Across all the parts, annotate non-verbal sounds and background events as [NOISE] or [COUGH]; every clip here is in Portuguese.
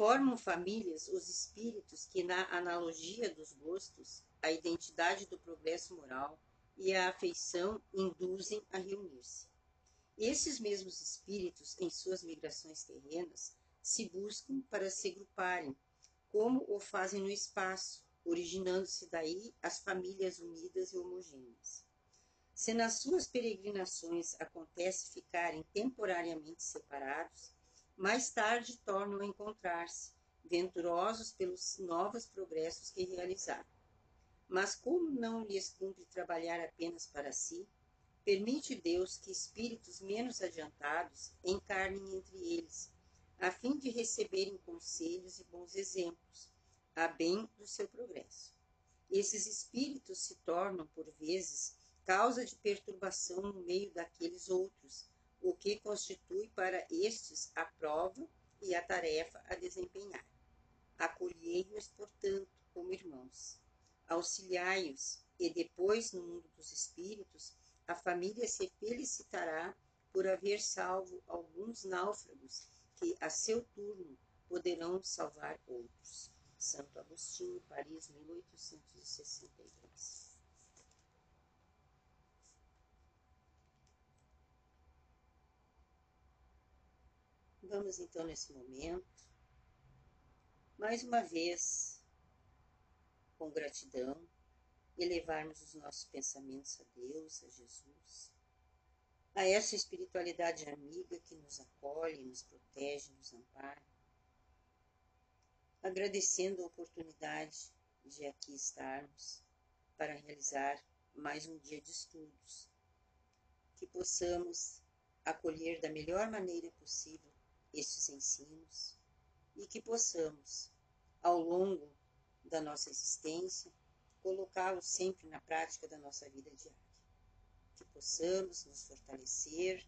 Formam famílias os espíritos que, na analogia dos gostos, a identidade do progresso moral e a afeição induzem a reunir-se. Esses mesmos espíritos, em suas migrações terrenas, se buscam para se agruparem, como o fazem no espaço, originando-se daí as famílias unidas e homogêneas. Se nas suas peregrinações acontece ficarem temporariamente separados, mais tarde tornam a encontrar-se, venturosos pelos novos progressos que realizaram. Mas como não lhes cumpre trabalhar apenas para si, permite Deus que espíritos menos adiantados encarnem entre eles, a fim de receberem conselhos e bons exemplos, a bem do seu progresso. Esses espíritos se tornam, por vezes, causa de perturbação no meio daqueles outros, o que constitui para estes a prova e a tarefa a desempenhar. Acolhei-os, portanto, como irmãos. Auxiliai-os, e depois, no mundo dos espíritos, a família se felicitará por haver salvo alguns náufragos que, a seu turno, poderão salvar outros. Santo Agostinho, Paris, 1863. Vamos então nesse momento, mais uma vez, com gratidão, elevarmos os nossos pensamentos a Deus, a Jesus, a essa espiritualidade amiga que nos acolhe, nos protege, nos ampara, agradecendo a oportunidade de aqui estarmos para realizar mais um dia de estudos, que possamos acolher da melhor maneira possível estes ensinos e que possamos, ao longo da nossa existência, colocá-los sempre na prática da nossa vida diária. Que possamos nos fortalecer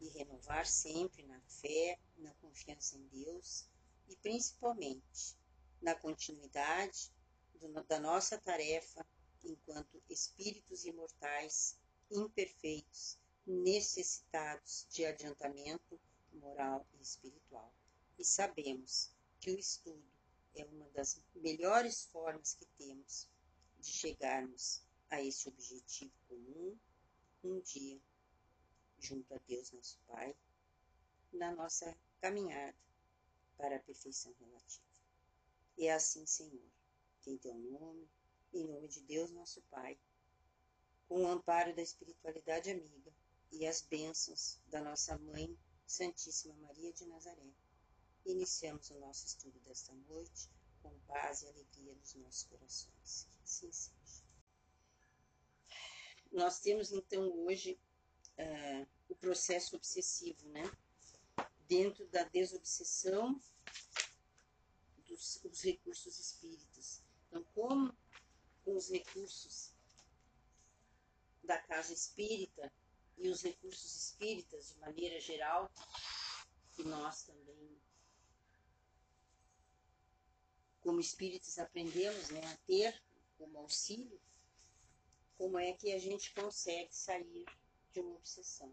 e renovar sempre na fé, na confiança em Deus e principalmente na continuidade do, da nossa tarefa enquanto espíritos imortais, imperfeitos, necessitados de adiantamento moral e espiritual. E sabemos que o estudo é uma das melhores formas que temos de chegarmos a esse objetivo comum um dia junto a Deus nosso Pai na nossa caminhada para a perfeição relativa. E é assim, Senhor, que em teu nome, em nome de Deus nosso Pai, com o amparo da espiritualidade amiga e as bênçãos da nossa mãe Santíssima Maria de Nazaré. Iniciamos o nosso estudo desta noite com paz e alegria nos nossos corações. Que assim seja. Nós temos então hoje uh, o processo obsessivo, né? Dentro da desobsessão dos, recursos espíritas. Então, como com os recursos da casa espírita e os recursos espíritas de maneira geral, que nós também, como espíritas, aprendemos né, a ter como auxílio, como é que a gente consegue sair de uma obsessão,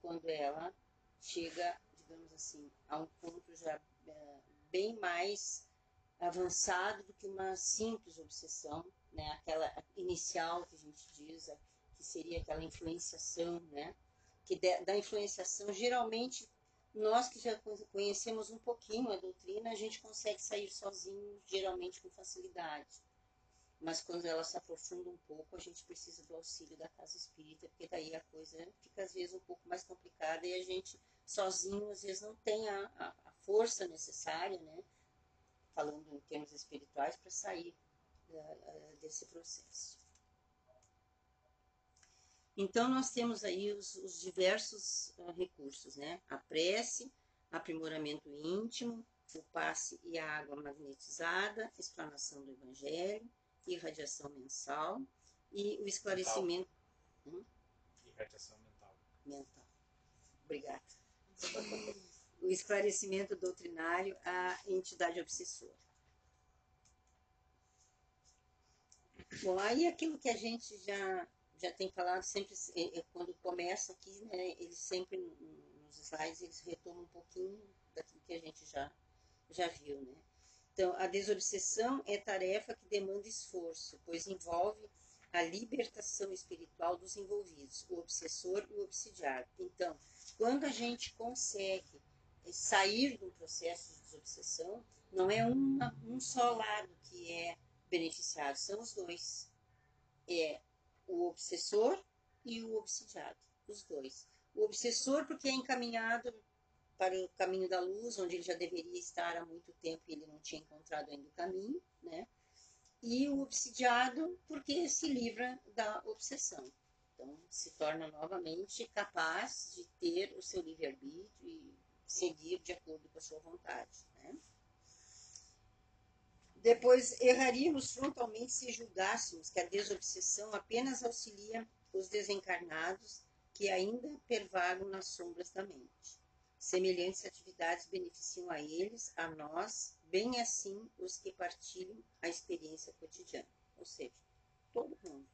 quando ela chega, digamos assim, a um ponto já é, bem mais avançado do que uma simples obsessão, né? aquela inicial que a gente diz, que seria aquela influenciação, né? Que da influenciação, geralmente, nós que já conhecemos um pouquinho a doutrina, a gente consegue sair sozinho, geralmente com facilidade. Mas quando ela se aprofunda um pouco, a gente precisa do auxílio da casa espírita, porque daí a coisa fica às vezes um pouco mais complicada e a gente sozinho às vezes não tem a, a, a força necessária, né? Falando em termos espirituais, para sair desse processo. Então, nós temos aí os, os diversos uh, recursos, né? A prece, aprimoramento íntimo, o passe e a água magnetizada, explanação do evangelho, irradiação mensal e o esclarecimento... Hum? Irradiação mental. Mental. Obrigada. o esclarecimento doutrinário à entidade obsessora. Bom, aí aquilo que a gente já já tem falado sempre, é, é, quando começa aqui, né, eles sempre, nos slides, eles retomam um pouquinho daquilo que a gente já, já viu, né? Então, a desobsessão é tarefa que demanda esforço, pois envolve a libertação espiritual dos envolvidos, o obsessor e o obsidiado. Então, quando a gente consegue sair do processo de desobsessão, não é uma, um só lado que é beneficiado, são os dois. É o obsessor e o obsidiado, os dois. O obsessor, porque é encaminhado para o caminho da luz, onde ele já deveria estar há muito tempo e ele não tinha encontrado ainda o caminho, né? E o obsidiado, porque se livra da obsessão. Então, se torna novamente capaz de ter o seu livre-arbítrio e seguir de acordo com a sua vontade. Né? Depois, erraríamos frontalmente se julgássemos que a desobsessão apenas auxilia os desencarnados que ainda pervagam nas sombras da mente. Semelhantes atividades beneficiam a eles, a nós, bem assim os que partilham a experiência cotidiana. Ou seja, todo mundo.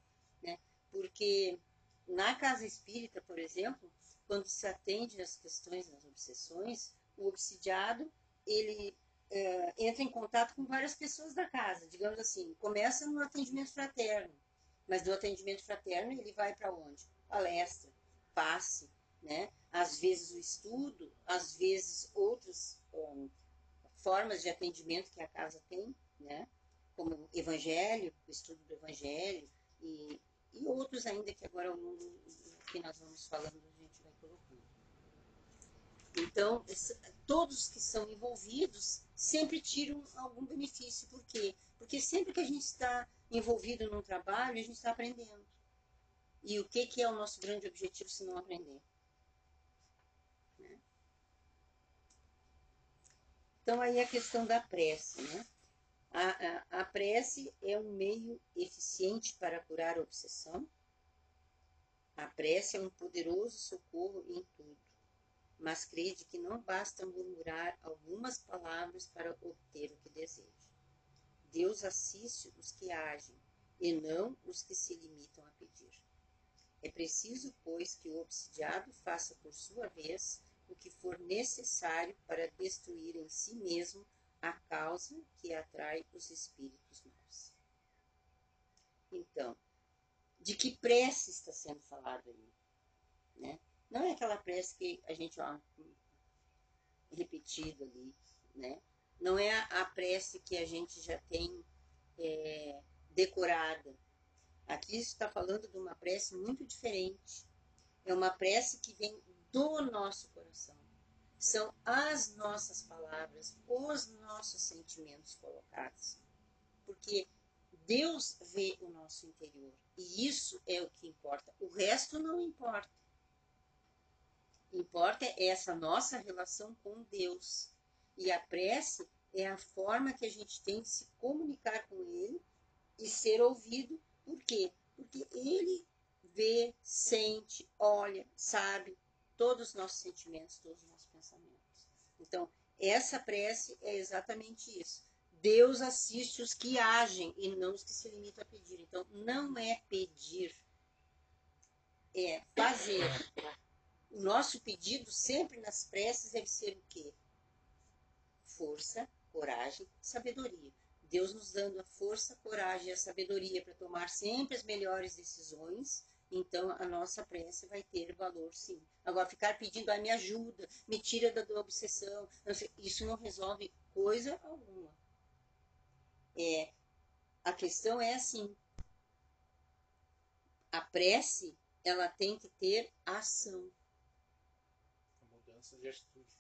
Né? Porque na casa espírita, por exemplo, quando se atende às questões das obsessões, o obsidiado ele é, entra em contato com várias pessoas da casa, digamos assim, começa no atendimento fraterno, mas do atendimento fraterno ele vai para onde? Palestra, passe, né? Às vezes o estudo, às vezes outras um, formas de atendimento que a casa tem, né? Como o evangelho, o estudo do evangelho e, e outros ainda que agora ao longo do que nós vamos falando a gente vai colocando. Então, todos que são envolvidos sempre tiram algum benefício. Por quê? Porque sempre que a gente está envolvido num trabalho, a gente está aprendendo. E o que, que é o nosso grande objetivo se não aprender? Né? Então, aí a questão da prece. Né? A, a, a prece é um meio eficiente para curar a obsessão. A prece é um poderoso socorro em tudo mas crede que não basta murmurar algumas palavras para obter o que deseja. Deus assiste os que agem e não os que se limitam a pedir. É preciso, pois, que o obsidiado faça por sua vez o que for necessário para destruir em si mesmo a causa que atrai os espíritos maus. Então, de que prece está sendo falado aí? Né? Não é aquela prece que a gente, ó, repetido ali, né? Não é a prece que a gente já tem é, decorada. Aqui está falando de uma prece muito diferente. É uma prece que vem do nosso coração. São as nossas palavras, os nossos sentimentos colocados. Porque Deus vê o nosso interior. E isso é o que importa. O resto não importa importa é essa nossa relação com Deus. E a prece é a forma que a gente tem de se comunicar com Ele e ser ouvido. Por quê? Porque Ele vê, sente, olha, sabe todos os nossos sentimentos, todos os nossos pensamentos. Então, essa prece é exatamente isso. Deus assiste os que agem e não os que se limitam a pedir. Então, não é pedir, é fazer o nosso pedido sempre nas preces deve ser o quê? Força, coragem, sabedoria. Deus nos dando a força, coragem e a sabedoria para tomar sempre as melhores decisões, então a nossa prece vai ter valor sim. Agora, ficar pedindo, ah, me ajuda, me tira da, da obsessão, isso não resolve coisa alguma. É, a questão é assim, a prece, ela tem que ter ação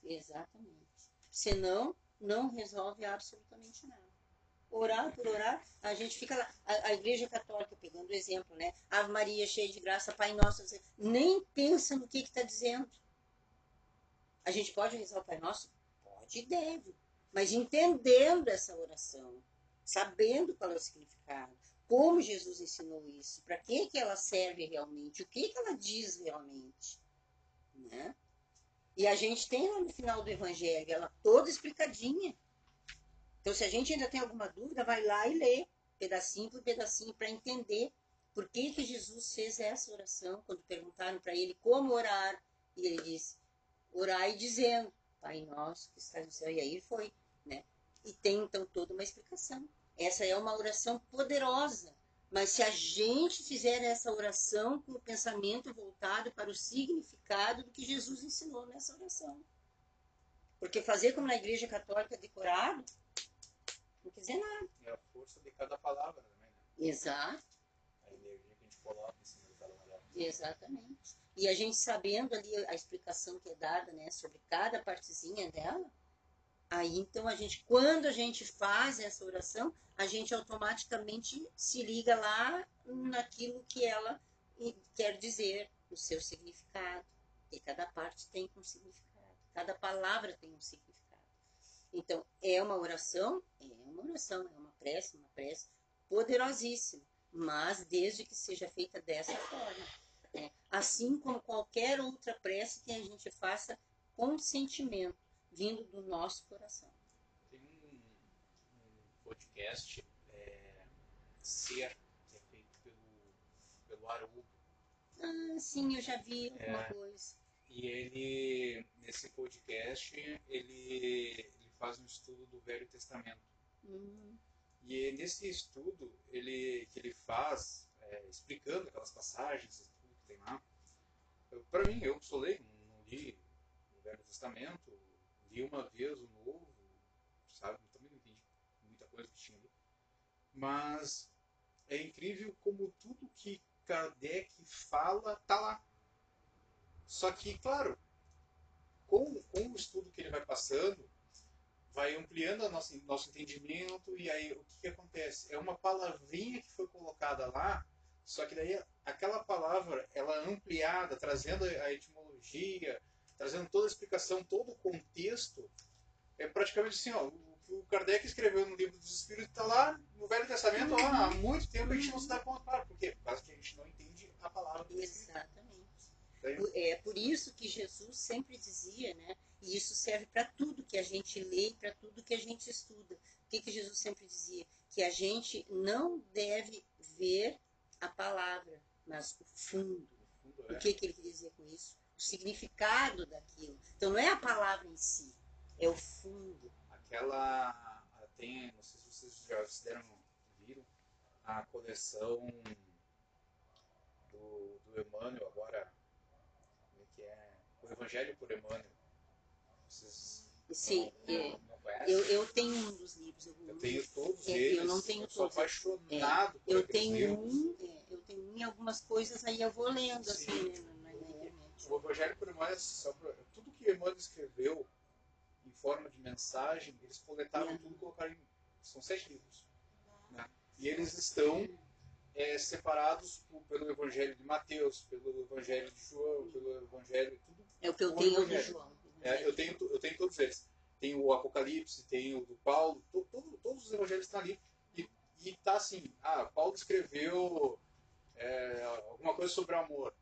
Exatamente. Senão, não resolve absolutamente nada. Orar por orar, a gente fica lá. A, a Igreja Católica, pegando o exemplo, né? Ave Maria, cheia de graça, Pai Nosso, nem pensa no que está dizendo. A gente pode rezar o Pai Nosso? Pode e deve. Mas entendendo essa oração, sabendo qual é o significado, como Jesus ensinou isso, para que, que ela serve realmente, o que, que ela diz realmente. Né? E a gente tem lá no final do Evangelho, ela toda explicadinha. Então, se a gente ainda tem alguma dúvida, vai lá e lê, pedacinho por pedacinho, para entender por que, que Jesus fez essa oração, quando perguntaram para ele como orar. E ele disse, orar e dizendo, Pai nosso que está no céu. E aí foi né? E tem então toda uma explicação. Essa é uma oração poderosa, mas se a gente fizer essa oração com o pensamento voltado para o significado do que Jesus ensinou nessa oração. Porque fazer como na Igreja Católica decorado, não quer dizer nada. É a força de cada palavra também, né? Exato. A energia que a gente coloca em cima de cada. Exatamente. E a gente sabendo ali a explicação que é dada, né, sobre cada partezinha dela, aí então a gente, quando a gente faz essa oração, a gente automaticamente se liga lá naquilo que ela quer dizer, o seu significado. E cada parte tem um significado, cada palavra tem um significado. Então, é uma oração, é uma oração, é uma prece, uma prece poderosíssima, mas desde que seja feita dessa forma. Né? Assim como qualquer outra prece que a gente faça com sentimento, vindo do nosso coração. Tem um, um podcast, é, Ser, que é feito pelo, pelo Haroldo. Ah, sim, eu já vi alguma É. coisa. E ele, nesse podcast, ele, ele faz um estudo do Velho Testamento. Hum, E nesse estudo ele, que ele faz, é, explicando aquelas passagens e tudo que tem lá, para mim, eu sou leigo, não li o Velho Testamento, li uma vez o Novo, sabe? Também não entendi muita coisa que tinha ali. Mas é incrível como tudo que Kardec fala tá lá. Só que, claro, com, com o estudo que ele vai passando, vai ampliando o nosso, nosso entendimento e aí o que, que acontece? É uma palavrinha que foi colocada lá, só que daí aquela palavra, ela ampliada, trazendo a etimologia, trazendo toda a explicação, todo o contexto, é praticamente assim, ó, o que o Kardec escreveu no livro dos Espíritos está lá no Velho Testamento ó, há muito tempo a gente não se dá conta, claro, por quê? Por causa que a gente não entende a palavra do Espírito. exatamente. Por- É por isso que Jesus sempre dizia, né? E isso serve para tudo que a gente lê e para tudo que a gente estuda. O que, que Jesus sempre dizia? Que a gente não deve ver a palavra, mas o fundo. no fundo, O é. que, que ele queria dizer com isso? O significado daquilo. Então não é a palavra em si, é o fundo. Aquela. Tem, não sei se vocês já deram, viram, a coleção do, do Emmanuel agora. Como é que é? O Evangelho por Emmanuel. Vocês Sim, não, é, não, eu, eu tenho um dos livros. Eu, Eu tenho todos É, eles. eu não tenho eu sou todos. É, apaixonado por eu tenho livros. um, é, eu tenho um e algumas coisas aí eu vou lendo Sim. assim né. O Evangelho por pra- tudo que Emmanuel escreveu em forma de mensagem, eles coletaram tudo e colocaram em. São sete livros. né? E eles estão é, separados por- pelo Evangelho de Mateus, pelo Evangelho de João, pelo Evangelho. Tudo. É o que eu tenho Evangelho. João. É, eu, tenho, eu tenho todos eles. Tem o Apocalipse, tem o do Paulo, to- todo- todos os evangelhos estão ali. E, e tá assim: ah, Paulo escreveu é, alguma coisa sobre amor.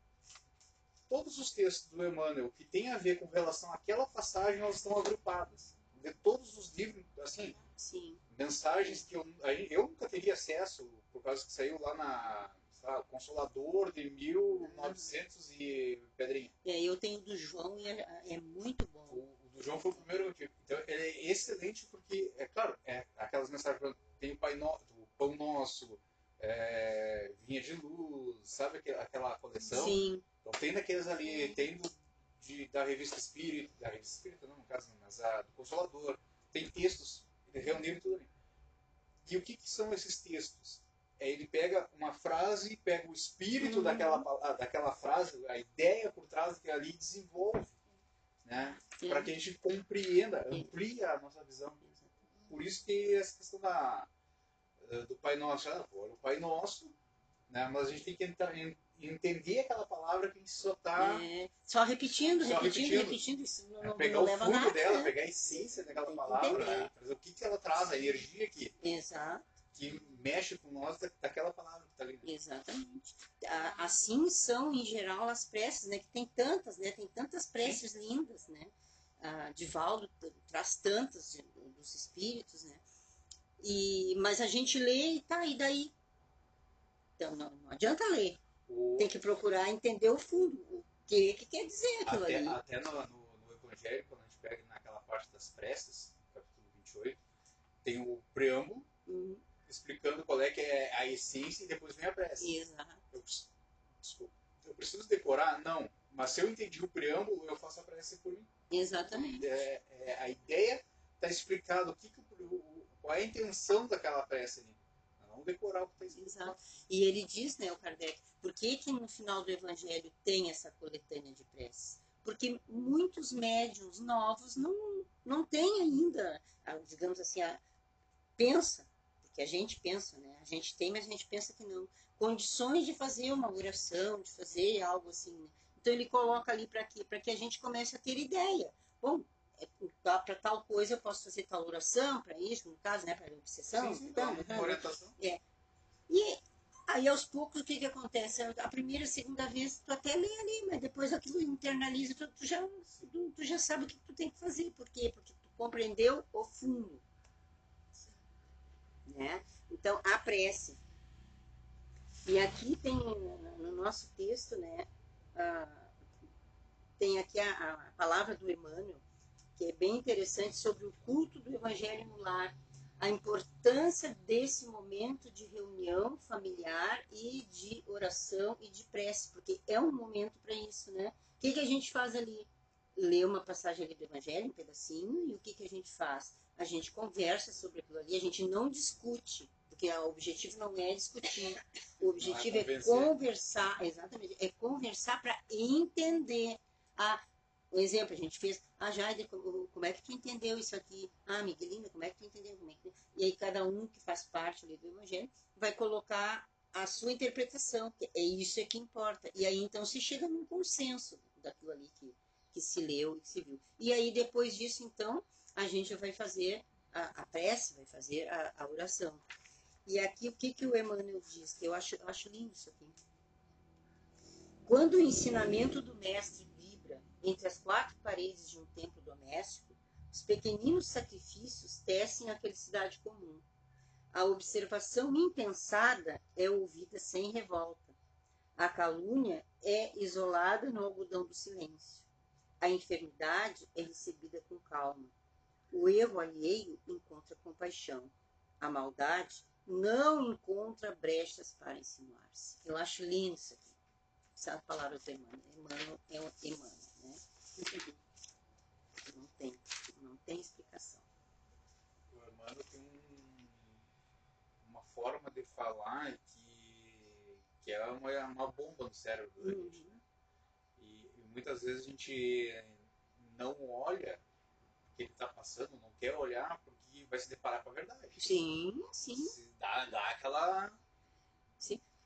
Todos os textos do Emmanuel que tem a ver com relação àquela passagem, elas estão agrupadas. De todos os livros, assim, Sim. mensagens que eu, aí eu nunca teria acesso, por causa que saiu lá na lá, Consolador de 1900 e Pedrinha. É, eu tenho o do João e é, é muito bom. O, o do João foi o primeiro tipo. Então ele é excelente porque, é claro, é aquelas mensagens, tem o Pai no, o Pão Nosso, é, Vinha de Luz, sabe aquela, aquela coleção? Sim. Então tem daqueles ali, tem do, de, da revista Espírita, da revista Espírita não, no caso, não, mas a do Consolador, tem textos, eles reuniram tudo ali. E o que, que são esses textos? É, ele pega uma frase, pega o espírito Uhum. daquela, pa- daquela frase, a ideia por trás daquilo ali e desenvolve. Né? Para que a gente compreenda, amplie a nossa visão. Por isso que essa questão da, do Pai Nosso, ah, pô, o Pai Nosso, né? mas a gente tem que entrar, en- entender aquela palavra que a gente só está. É, só repetindo, Só repetindo, repetindo. repetindo, isso não, É, pegar não o fundo nada. dela, né? pegar a essência daquela palavra, né? O que, que ela traz, a energia que, Exato, que mexe com nós da- daquela palavra que está ali. exatamente. Assim são, em geral, as preces, né? Que tem tantas, né? Tem tantas preces lindas, né? A Divaldo traz tantas de- dos espíritos, né? E, mas a gente lê e tá, e daí? Então, não, não adianta ler. O- Tem que procurar entender o fundo. O que, que quer dizer aquilo até ali. até no, no, no Evangelho, quando a gente pega naquela parte das preces, capítulo 28, tem o preâmbulo, Uhum. explicando qual é que é a essência e depois vem a prece. Exato. Eu, desculpa. Eu preciso decorar? Não. Mas se eu entendi o preâmbulo, eu faço a prece por mim. Exatamente. É, é, a ideia está explicada o que, que o- qual é a intenção daquela prece ali. Não decorar o que está escrito. Exato. E ele diz, né, o Kardec, por que, que no final do Evangelho tem essa coletânea de preces? Porque muitos médiums novos não, não têm ainda, digamos assim, a, pensa, porque a gente pensa, né? A gente tem, mas a gente pensa que não. Condições de fazer uma oração, de fazer algo assim. né? Então ele coloca ali para? Para que a gente comece a ter ideia. Bom, para tal coisa eu posso fazer tal oração, para isso, no caso, né? Para obsessão. Sim, sim, então, orientação. e aí, aos poucos, o que, que acontece? A primeira, segunda vez, tu até lê ali, mas depois aquilo internaliza, tu, tu já, tu, já sabe o que tu tem que fazer. Por quê? Porque tu compreendeu o fundo. Né? Então, a prece. E aqui tem, no nosso texto, né, ah, tem aqui a, a palavra do Emmanuel, que é bem interessante, sobre o culto do evangelho no lar a importância desse momento de reunião familiar e de oração e de prece, porque é um momento para isso, né? O que, que a gente faz ali? Lê uma passagem ali do Evangelho, um pedacinho, e o que, que a gente faz? A gente conversa sobre aquilo ali, a gente não discute, porque o objetivo não é discutir, o objetivo é, convencer. conversar, exatamente, é conversar para entender. Ah, um exemplo, a gente fez, ah, Jair, como é que tu entendeu isso aqui? Ah, Miguelina, como é que tu entendeu? É que. E aí cada um que faz parte ali do evangelho vai colocar a sua interpretação, que é isso é que importa. E aí então se chega num consenso daquilo ali que, que se leu e que se viu. E aí depois disso, então, a gente vai fazer a, a prece, vai fazer a, a oração. E aqui o que, que o Emmanuel diz, que eu acho, eu acho lindo isso aqui. Quando o ensinamento do mestre entre as quatro paredes de um templo doméstico, os pequeninos sacrifícios tecem a felicidade comum. A observação impensada é ouvida sem revolta. A calúnia é isolada no algodão do silêncio. A enfermidade é recebida com calma. O erro alheio encontra compaixão. A maldade não encontra brechas para insinuar-se. Eu acho lindo isso aqui. Essa palavra do Emmanuel. Emmanuel é um Emmanuel, né? Não tem, não tem explicação. O Emmanuel tem um- uma forma de falar que, que é uma, uma bomba no cérebro da gente. Uhum. E, e muitas vezes a gente não olha o que ele está passando, não quer olhar porque vai se deparar com a verdade. Sim, sim. Dá, dá aquela.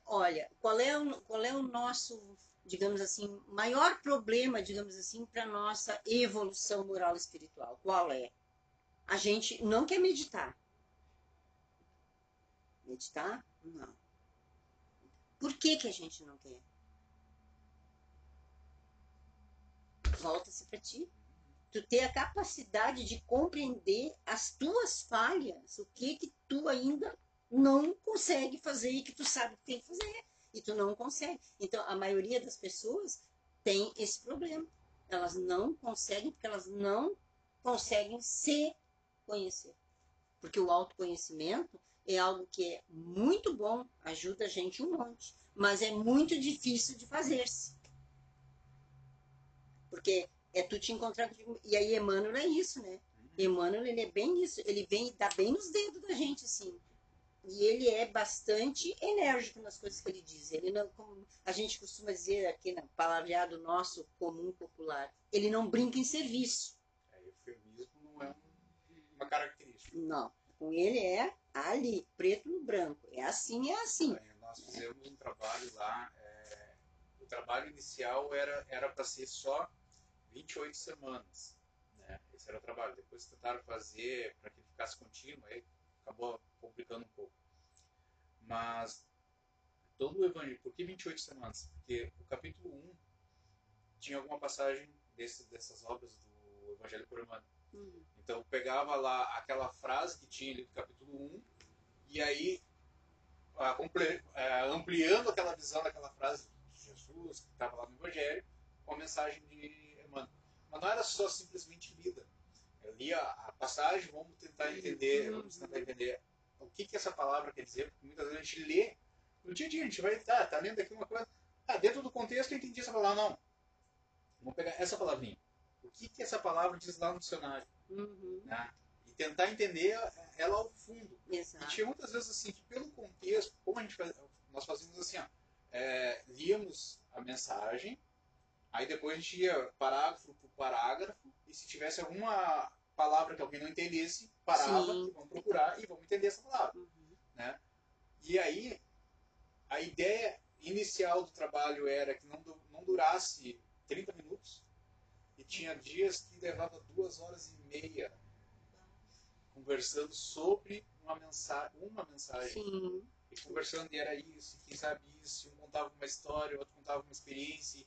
Olha, qual é o, qual é o nosso, digamos assim, maior problema, digamos assim, para nossa evolução moral espiritual? Qual é? A gente não quer meditar. Meditar? Não. Por que, que a gente não quer? Volta-se para ti. Tu ter a capacidade de compreender as tuas falhas, o que que tu ainda não consegue fazer e que tu sabe que tem que fazer e tu não consegue. Então, a maioria das pessoas tem esse problema. Elas não conseguem porque elas não conseguem se conhecer. Porque o autoconhecimento é algo que é muito bom, ajuda a gente um monte, mas é muito difícil de fazer-se. Porque é tu te encontrar. E aí, Emmanuel é isso, né? Emmanuel, ele é bem isso. Ele vem, dá bem nos dedos da gente, assim. E ele é bastante enérgico nas coisas que ele diz. Ele não, como a gente costuma dizer aqui no palavreado nosso comum popular, ele não brinca em serviço. É, eufemismo não é um- uma característica. Não. Com ele é ali, preto no branco. É assim, é assim. Aí Nós fizemos um trabalho lá. é, o trabalho inicial era era para ser só 28 semanas. Né? Esse era o trabalho. Depois tentaram fazer para que ele ficasse contínuo, aí acabou complicando um pouco. Mas todo o evangelho, por que 28 semanas? Porque o capítulo 1 tinha alguma passagem desse, dessas obras do Evangelho por Emmanuel. Hum. Então pegava lá aquela frase que tinha ali do capítulo 1 e aí ah, ah, ampliando aquela visão daquela frase de Jesus que estava lá no Evangelho com a mensagem de Emmanuel. Mas não era só simplesmente lida. Eu lia a passagem, vamos tentar entender, vamos tentar entender o que, que essa palavra quer dizer, porque muitas vezes a gente lê no dia a dia, a gente vai, tá, tá lendo aqui uma coisa, ah, dentro do contexto eu entendi essa palavra, não. Vamos pegar essa palavrinha. O que, que essa palavra diz lá no dicionário? Uhum. Né? E tentar entender ela ao fundo. Exato. E tinha muitas vezes assim, que pelo contexto, como a gente faz, nós fazíamos assim, ó, é, líamos a mensagem, aí depois a gente ia parágrafo por parágrafo, e se tivesse alguma palavra que alguém não entendesse, parava, Sim. vamos procurar e vamos entender essa palavra. Uhum. Né? E aí, a ideia inicial do trabalho era que não, não durasse 30 minutos, e tinha dias que levava duas horas e meia conversando sobre uma mensagem, uma mensagem Sim. e conversando e era isso, e quem sabe isso, um contava uma história, o outro contava uma experiência,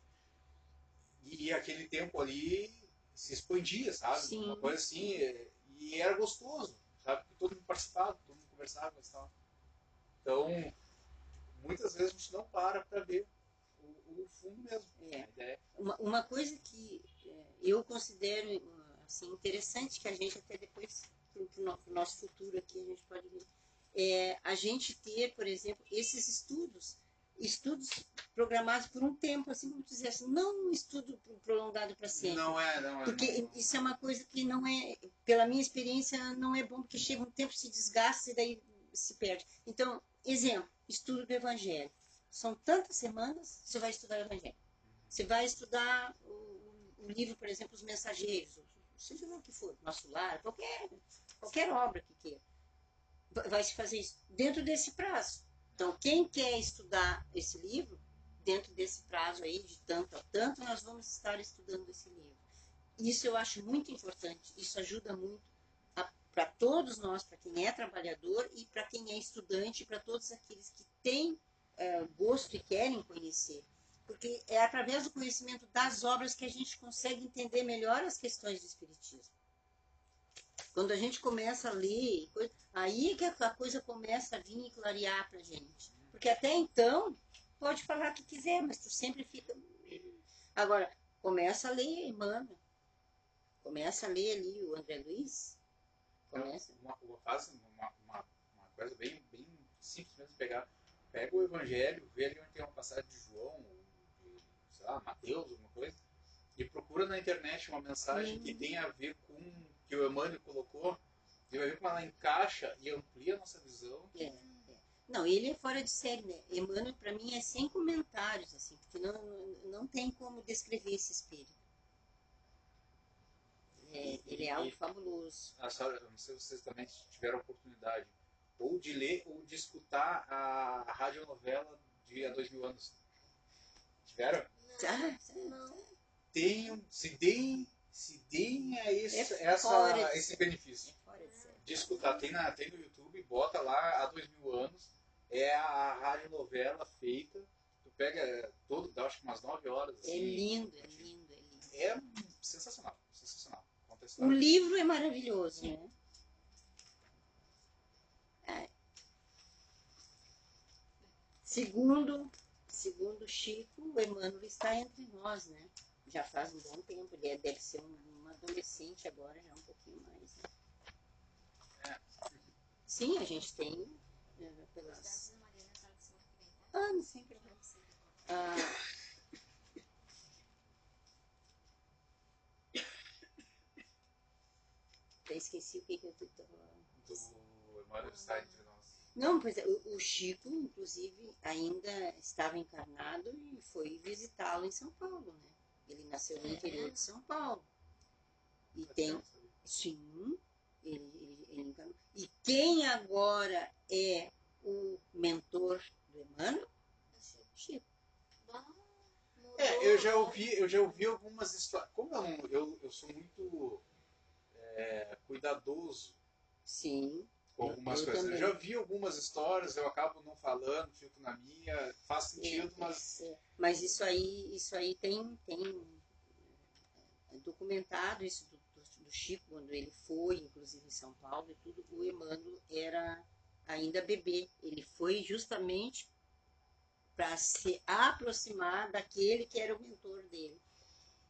e aquele tempo ali se expandia, sabe? Sim. Uma coisa assim, é, e era gostoso, sabe? Porque todo mundo participava, todo mundo conversava e tal. Então, muitas vezes a gente não para para ver o, o fundo mesmo, É. ideia. Uma, uma coisa que é, eu considero assim, interessante, que a gente até depois, para o nosso futuro aqui, a gente pode ver, é a gente ter, por exemplo, esses estudos, estudos programados por um tempo, assim como tu disseste, não um estudo pro- prolongado para sempre. Não é, não é. Porque não, isso é uma coisa que não é, pela minha experiência, não é bom, porque chega um tempo, se desgasta e daí se perde. Então, exemplo, estudo do Evangelho. São tantas semanas, você vai estudar o Evangelho. Você vai estudar o, o livro, por exemplo, Os Mensageiros, seja o que for, Nosso Lar, qualquer, qualquer obra que queira. Va- Vai se fazer isso dentro desse prazo. Então, quem quer estudar esse livro, dentro desse prazo aí, de tanto a tanto, nós vamos estar estudando esse livro. Isso eu acho muito importante, isso ajuda muito para todos nós, para quem é trabalhador e para quem é estudante, para todos aqueles que têm eh, gosto e querem conhecer. Porque é através do conhecimento das obras que a gente consegue entender melhor as questões do Espiritismo. Quando a gente começa a ler, aí é que a coisa começa a vir e clarear para gente. Porque até então, pode falar o que quiser, mas tu sempre fica. Agora, começa a ler Emmanuel. Começa a ler ali o André Luiz. Começa. Uma, uma, faz uma, uma, uma coisa bem, bem simples mesmo, pegar, pega o Evangelho, vê ali onde tem uma passagem de João, de, sei lá, Mateus, alguma coisa, e procura na internet uma mensagem Hum. que tem a ver com que o Emmanuel colocou, e vai ver como ela encaixa e amplia a nossa visão. É, é. Não, ele é fora de série, né? Emmanuel, para mim, é sem comentários, assim, porque não, não tem como descrever esse espírito. É, ele é algo fabuloso. A senhora, eu não sei se vocês também tiveram a oportunidade ou de ler ou de escutar a radionovela de há dois mil anos. Tiveram? Ah, Não. tenham, se deem, se deem a esse, É essa, de esse benefício. é de escutar, tem, na, tem no YouTube, bota lá há dois mil anos, é a rádio novela feita, tu pega todo, dá acho que umas nove horas. É Assim, lindo, é lindo, é lindo. é sensacional, sensacional. O livro é maravilhoso, né? É. Segundo, segundo Chico, o Emmanuel está entre nós, né? Já faz um bom tempo, ele é- deve ser um, adolescente agora, já um pouquinho mais. Né? Sim, a gente tem Os pelas? Ah, não problema. Ah, até esqueci o que, que eu falando. Do nós. Não, pois é, o, o Chico, inclusive, ainda estava encarnado e foi visitá-lo em São Paulo, né? Ele nasceu no interior de São Paulo. E tem, sim, ele, ele, ele encarnou. E quem agora é o mentor do Emmanuel? Chico. É, eu já ouvi, eu já ouvi algumas histórias. Como eu, eu, eu sou muito é, cuidadoso Sim. Com algumas eu coisas. também. Eu já vi algumas histórias, eu acabo não falando, fico na minha, faz sentido, mas É, mas isso aí, isso aí tem, tem é, documentado isso do, do- do Chico, quando ele foi, inclusive em São Paulo e tudo, o Emmanuel era ainda bebê. Ele foi justamente para se aproximar daquele que era o mentor dele.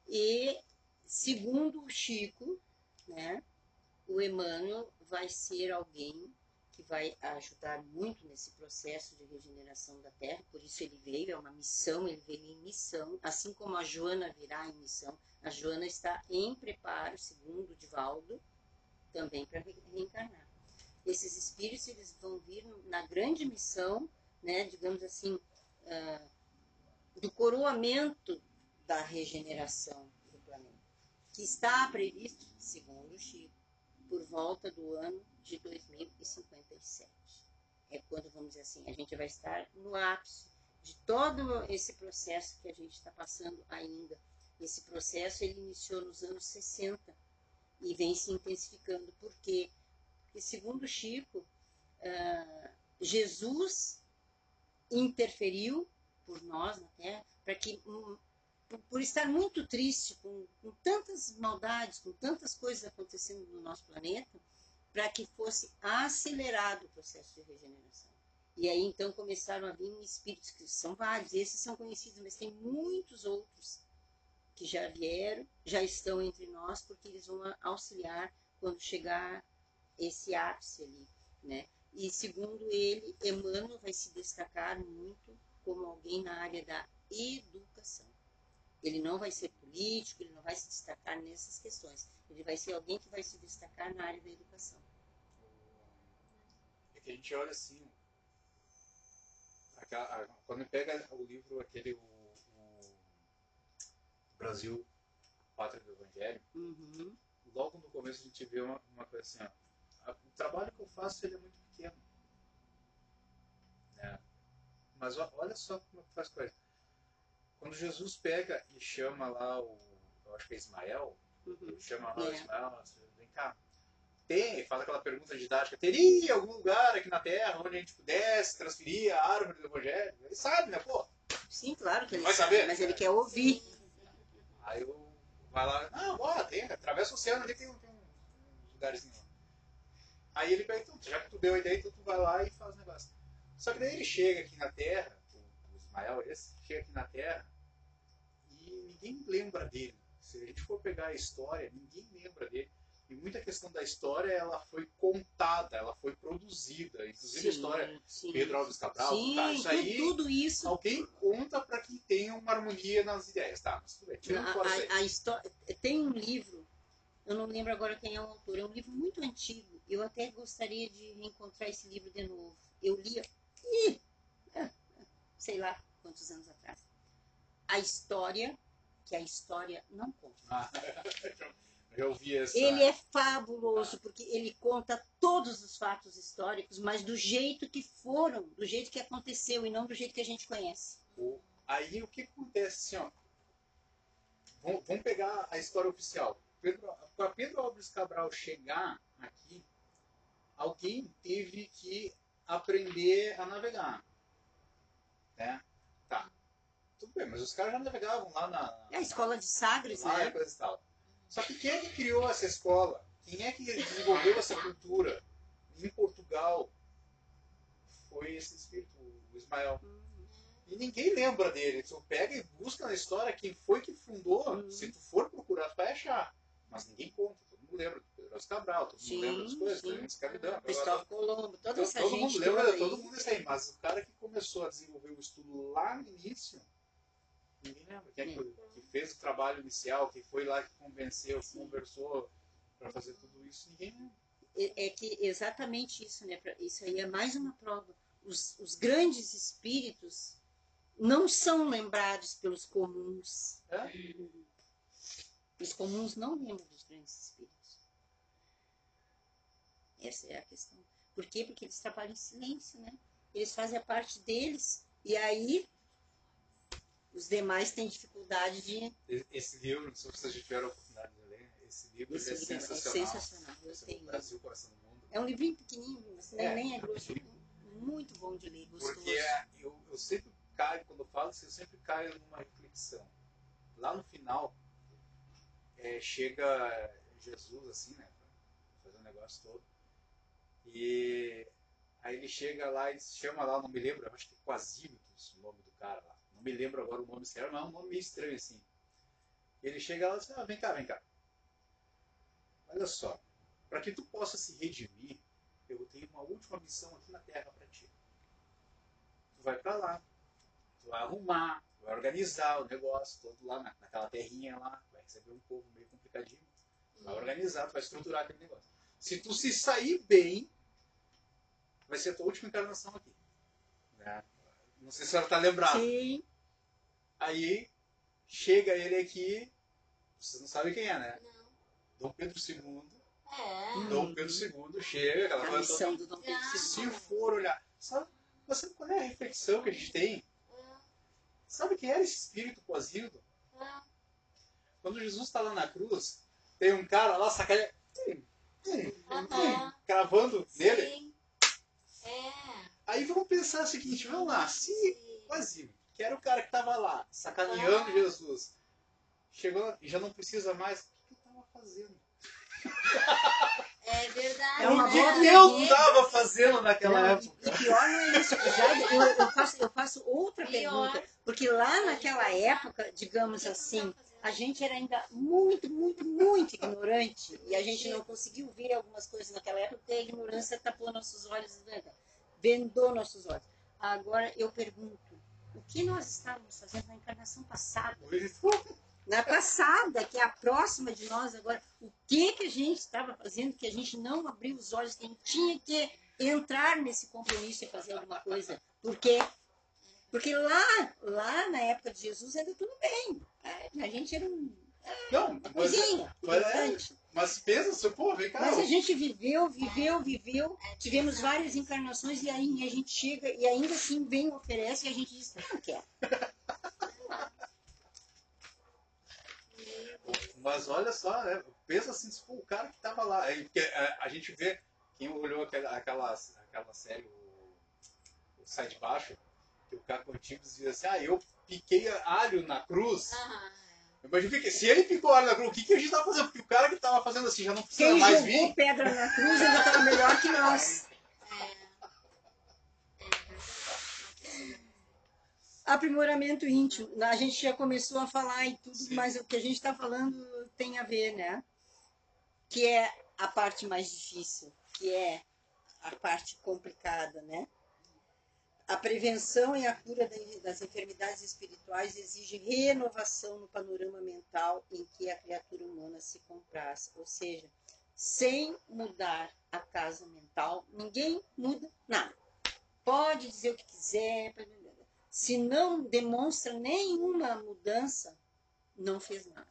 E, segundo o Chico, né, o Emmanuel vai ser alguém que vai ajudar muito nesse processo de regeneração da Terra, por isso ele veio, é uma missão, ele veio em missão, assim como a Joana virá em missão. A Joana está em preparo, segundo Divaldo, também para reencarnar. Esses espíritos eles vão vir na grande missão, né, digamos assim, uh, do coroamento da regeneração do planeta, que está previsto, segundo o Chico, por volta do ano de 2057. É quando, vamos dizer assim, a gente vai estar no ápice de todo esse processo que a gente está passando ainda. Esse processo ele iniciou nos anos 60 e vem se intensificando. Por quê? Porque, segundo Chico, uh, Jesus interferiu por nós na Terra para que por, estar muito triste com, com tantas maldades, com tantas coisas acontecendo no nosso planeta, para que fosse acelerado o processo de regeneração. E aí então começaram a vir espíritos que são vários, esses são conhecidos, mas tem muitos outros que já vieram, já estão entre nós, porque eles vão auxiliar quando chegar esse ápice ali, né? E segundo ele, Emmanuel vai se destacar muito como alguém na área da educação. Ele não vai ser político, ele não vai se destacar nessas questões. Ele vai ser alguém que vai se destacar na área da educação. É que a gente olha assim, quando pega o livro aquele o, o Brasil, Pátria do Evangelho, uhum. logo no começo a gente vê uma, uma coisa assim, ó, o trabalho que eu faço ele é muito pequeno. Né? Mas olha só como é faz coisa. Quando Jesus pega e chama lá o, eu acho que é Ismael, uhum. chama lá o É. Ismael, assim, vem cá. Tem, faz aquela pergunta didática, teria algum lugar aqui na Terra onde a gente pudesse transferir a árvore do Evangelho? Ele sabe, né, pô? Sim, claro que ele Vai sabe, saber? mas ele quer ouvir. Aí eu vai lá, ah, bora, tem, atravessa o oceano ali, tem, um- tem um lugarzinho lá. Aí ele pega, então, já que tu deu a ideia, então tu vai lá e faz o negócio. Só que daí ele chega aqui na Terra, Ismael esse, chega aqui na Terra e ninguém lembra dele. Se a gente for pegar a história, ninguém lembra dele. E muita questão da história, ela foi contada, ela foi produzida. Inclusive a história sim. Pedro Alves Cabral, Sim, tá, isso aí tudo isso. alguém conta para que tenha uma harmonia nas ideias, tá? Mas tudo bem, tirando A, fora a, a história, tem um livro, eu não lembro agora quem é o autor, é um livro muito antigo. Eu até gostaria de reencontrar esse livro de novo. Eu li, ih, ah, sei lá quantos anos atrás. A história, que a história não conta. Ah, [LAUGHS] já ouvi essa. Ele é fabuloso, porque ele conta todos os fatos históricos, mas do jeito que foram, do jeito que aconteceu e não do jeito que a gente conhece. O- Aí o que acontece assim, ó. Vamos, vamos pegar a história oficial. Para Pedro Alves Cabral chegar aqui, alguém teve que aprender a navegar. Né? Tá. Tudo bem, mas os caras já navegavam lá na. É a escola de Sagres, lá e né? coisa e tal. Só que quem é que criou essa escola? Quem é que desenvolveu essa cultura em Portugal? Foi esse espírito, o Ismael. E ninguém lembra dele. Tu pega e busca na história quem foi que fundou. Uhum. Se tu for procurar, tu vai achar. Mas ninguém conta. Todo mundo lembra Alves Cabral, todo mundo Sim, lembra das coisas, sim. da escravidão. Cristóvão Colombo, toda Todo, essa todo gente mundo lembra, toda todo aí. mundo aí. Mas o cara que começou a desenvolver o estudo lá no início, ninguém lembra. Quem é que, que fez o trabalho inicial, que foi lá que convenceu, que Sim. conversou para fazer tudo isso, ninguém lembra. É é que exatamente isso, né? Isso aí é mais uma prova. Os, os grandes espíritos não são lembrados pelos comuns. É? Os comuns não lembram dos grandes espíritos. Essa é a questão. Por quê? Porque eles trabalham em silêncio, né? Eles fazem a parte deles e aí os demais têm dificuldade de. Esse livro, não sei se vocês já tiveram a oportunidade de ler, esse livro Esse é livro é sensacional. sensacional, eu Esse é tenho. Brasil, Coração do Mundo. É um livrinho pequenininho, mas É, nem é grosso. rapidinho. Muito bom de ler, gostoso. Porque é, eu, eu sempre caio, quando eu falo isso, eu sempre caio numa reflexão. Lá no final, é, chega Jesus, assim, né, fazer o negócio todo. E aí ele chega lá e chama lá, não me lembro, acho que é Quasímitos o nome do cara lá. Não me lembro agora o nome certo, mas é um nome meio estranho assim. Ele chega lá e diz, ah, vem cá, vem cá. Olha só, para que tu possa se redimir, eu tenho uma última missão aqui na Terra para ti. Tu vai para lá, tu vai arrumar, tu vai organizar o negócio todo lá na, naquela terrinha lá, vai receber um povo meio complicadinho, tu vai organizar, tu vai estruturar aquele negócio. Se tu se sair bem, vai ser a tua última encarnação aqui. Né? Não sei se a senhora está lembrada. Sim. Aí chega ele aqui, vocês não sabem quem é, né? Não. Dom Pedro II. É. Dom Pedro II chega, aquela A coisa missão do Dom Pedro II. Se for olhar, sabe, sabe qual é a reflexão que a gente tem? Sabe quem era esse espírito pós-rindo? É. Quando Jesus está lá na cruz, tem um cara lá sacaneando, hum, hum, Aham. cravando nele. É. Aí vamos pensar o seguinte, vamos lá, se Sim. Quase, que era o cara que estava lá, sacaneando Ah. Jesus. Chegou lá e já não precisa mais. O que eu estava fazendo? [LAUGHS] É verdade. É uma o né? que, boa que eu estava fazendo naquela Não, época? E pior não é isso. Já, eu, eu, faço, eu faço outra Pior. pergunta. Porque lá naquela época, digamos assim, a gente era ainda muito, muito, muito ignorante. E a gente não conseguiu ver algumas coisas naquela época, porque a ignorância tapou nossos olhos, né? vendou nossos olhos. Agora eu pergunto, o que nós estávamos fazendo na encarnação passada? [LAUGHS] Na passada, que é a próxima de nós agora, o que, que a gente estava fazendo que a gente não abriu os olhos, que a gente tinha que entrar nesse compromisso e fazer alguma coisa? Por quê? Porque lá, lá na época de Jesus ainda tudo bem. A gente era um, Não, uma mas, coisinha, mas é- importante. mas pensa, seu pô, vem cá. Mas a gente viveu, viveu, viveu, tivemos várias encarnações e aí a gente chega e ainda assim vem, oferece e a gente diz, não quer. Mas olha só, né? Pensa assim, se for o cara que tava lá. Porque, é, a gente vê, quem olhou aquela, aquela, aquela série, o, o Sai de Baixo, que o Caco Antigo dizia assim, ah, eu piquei alho na cruz. Aham. Imagina que se ele picou alho na cruz, o que, que a gente tava fazendo? Porque o cara que tava fazendo assim já não precisa Quem mais jogou vir. pedra na cruz ainda estava melhor que nós. Aprimoramento íntimo. A gente já começou a falar e tudo, Sim. mas o que a gente está falando tem a ver, né? Que é a parte mais difícil, que é a parte complicada, né? A prevenção e a cura da- das enfermidades espirituais exige renovação no panorama mental em que a criatura humana se compraz. Ou seja, sem mudar a casa mental, ninguém muda nada. Pode dizer o que quiser, se não demonstra nenhuma mudança, não fez nada.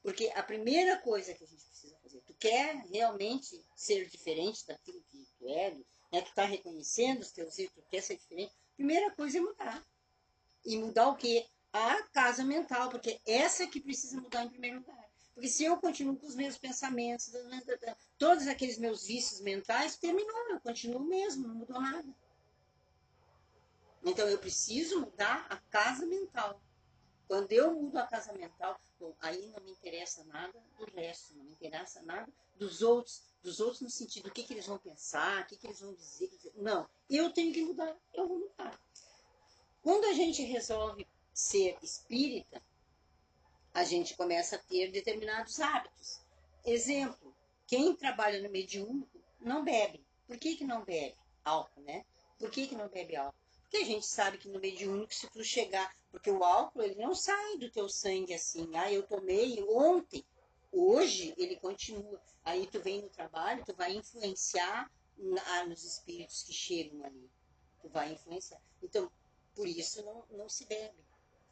Porque a primeira coisa que a gente precisa fazer, tu quer realmente ser diferente daquilo que tu é, né? tu está reconhecendo os teus erros, tu quer ser diferente, primeira coisa é mudar. E mudar o quê? A casa mental, porque essa que precisa mudar em primeiro lugar. Porque se eu continuo com os meus pensamentos, todos aqueles meus vícios mentais, terminou, eu continuo mesmo, não mudou nada. Então eu preciso mudar a casa mental. Quando eu mudo a casa mental, bom, aí não me interessa nada do resto, não me interessa nada dos outros, dos outros no sentido do que, que eles vão pensar, o que, que eles vão dizer. Não, eu tenho que mudar, eu vou mudar. Quando a gente resolve ser espírita, a gente começa a ter determinados hábitos. Exemplo, quem trabalha no mediúnico não bebe. Por que, que não bebe álcool, né? Por que, que não bebe álcool? Porque a gente sabe que no mediúnico, se tu chegar, porque o álcool ele não sai do teu sangue assim, ah, eu tomei ontem, hoje ele continua. Aí tu vem no trabalho, tu vai influenciar na- nos espíritos que chegam ali. Tu vai influenciar. Então, por isso não, não se bebe.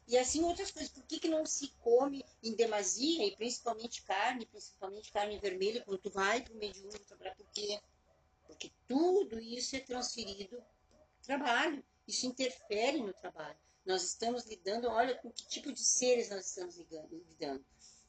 E assim outras coisas. Por que, que não se come em demasia, e principalmente carne, principalmente carne vermelha, quando tu vai para o mediúnico trabalhar? Por quê? Porque tudo isso é transferido trabalho. Isso interfere no trabalho. Nós estamos lidando, olha com que tipo de seres nós estamos lidando.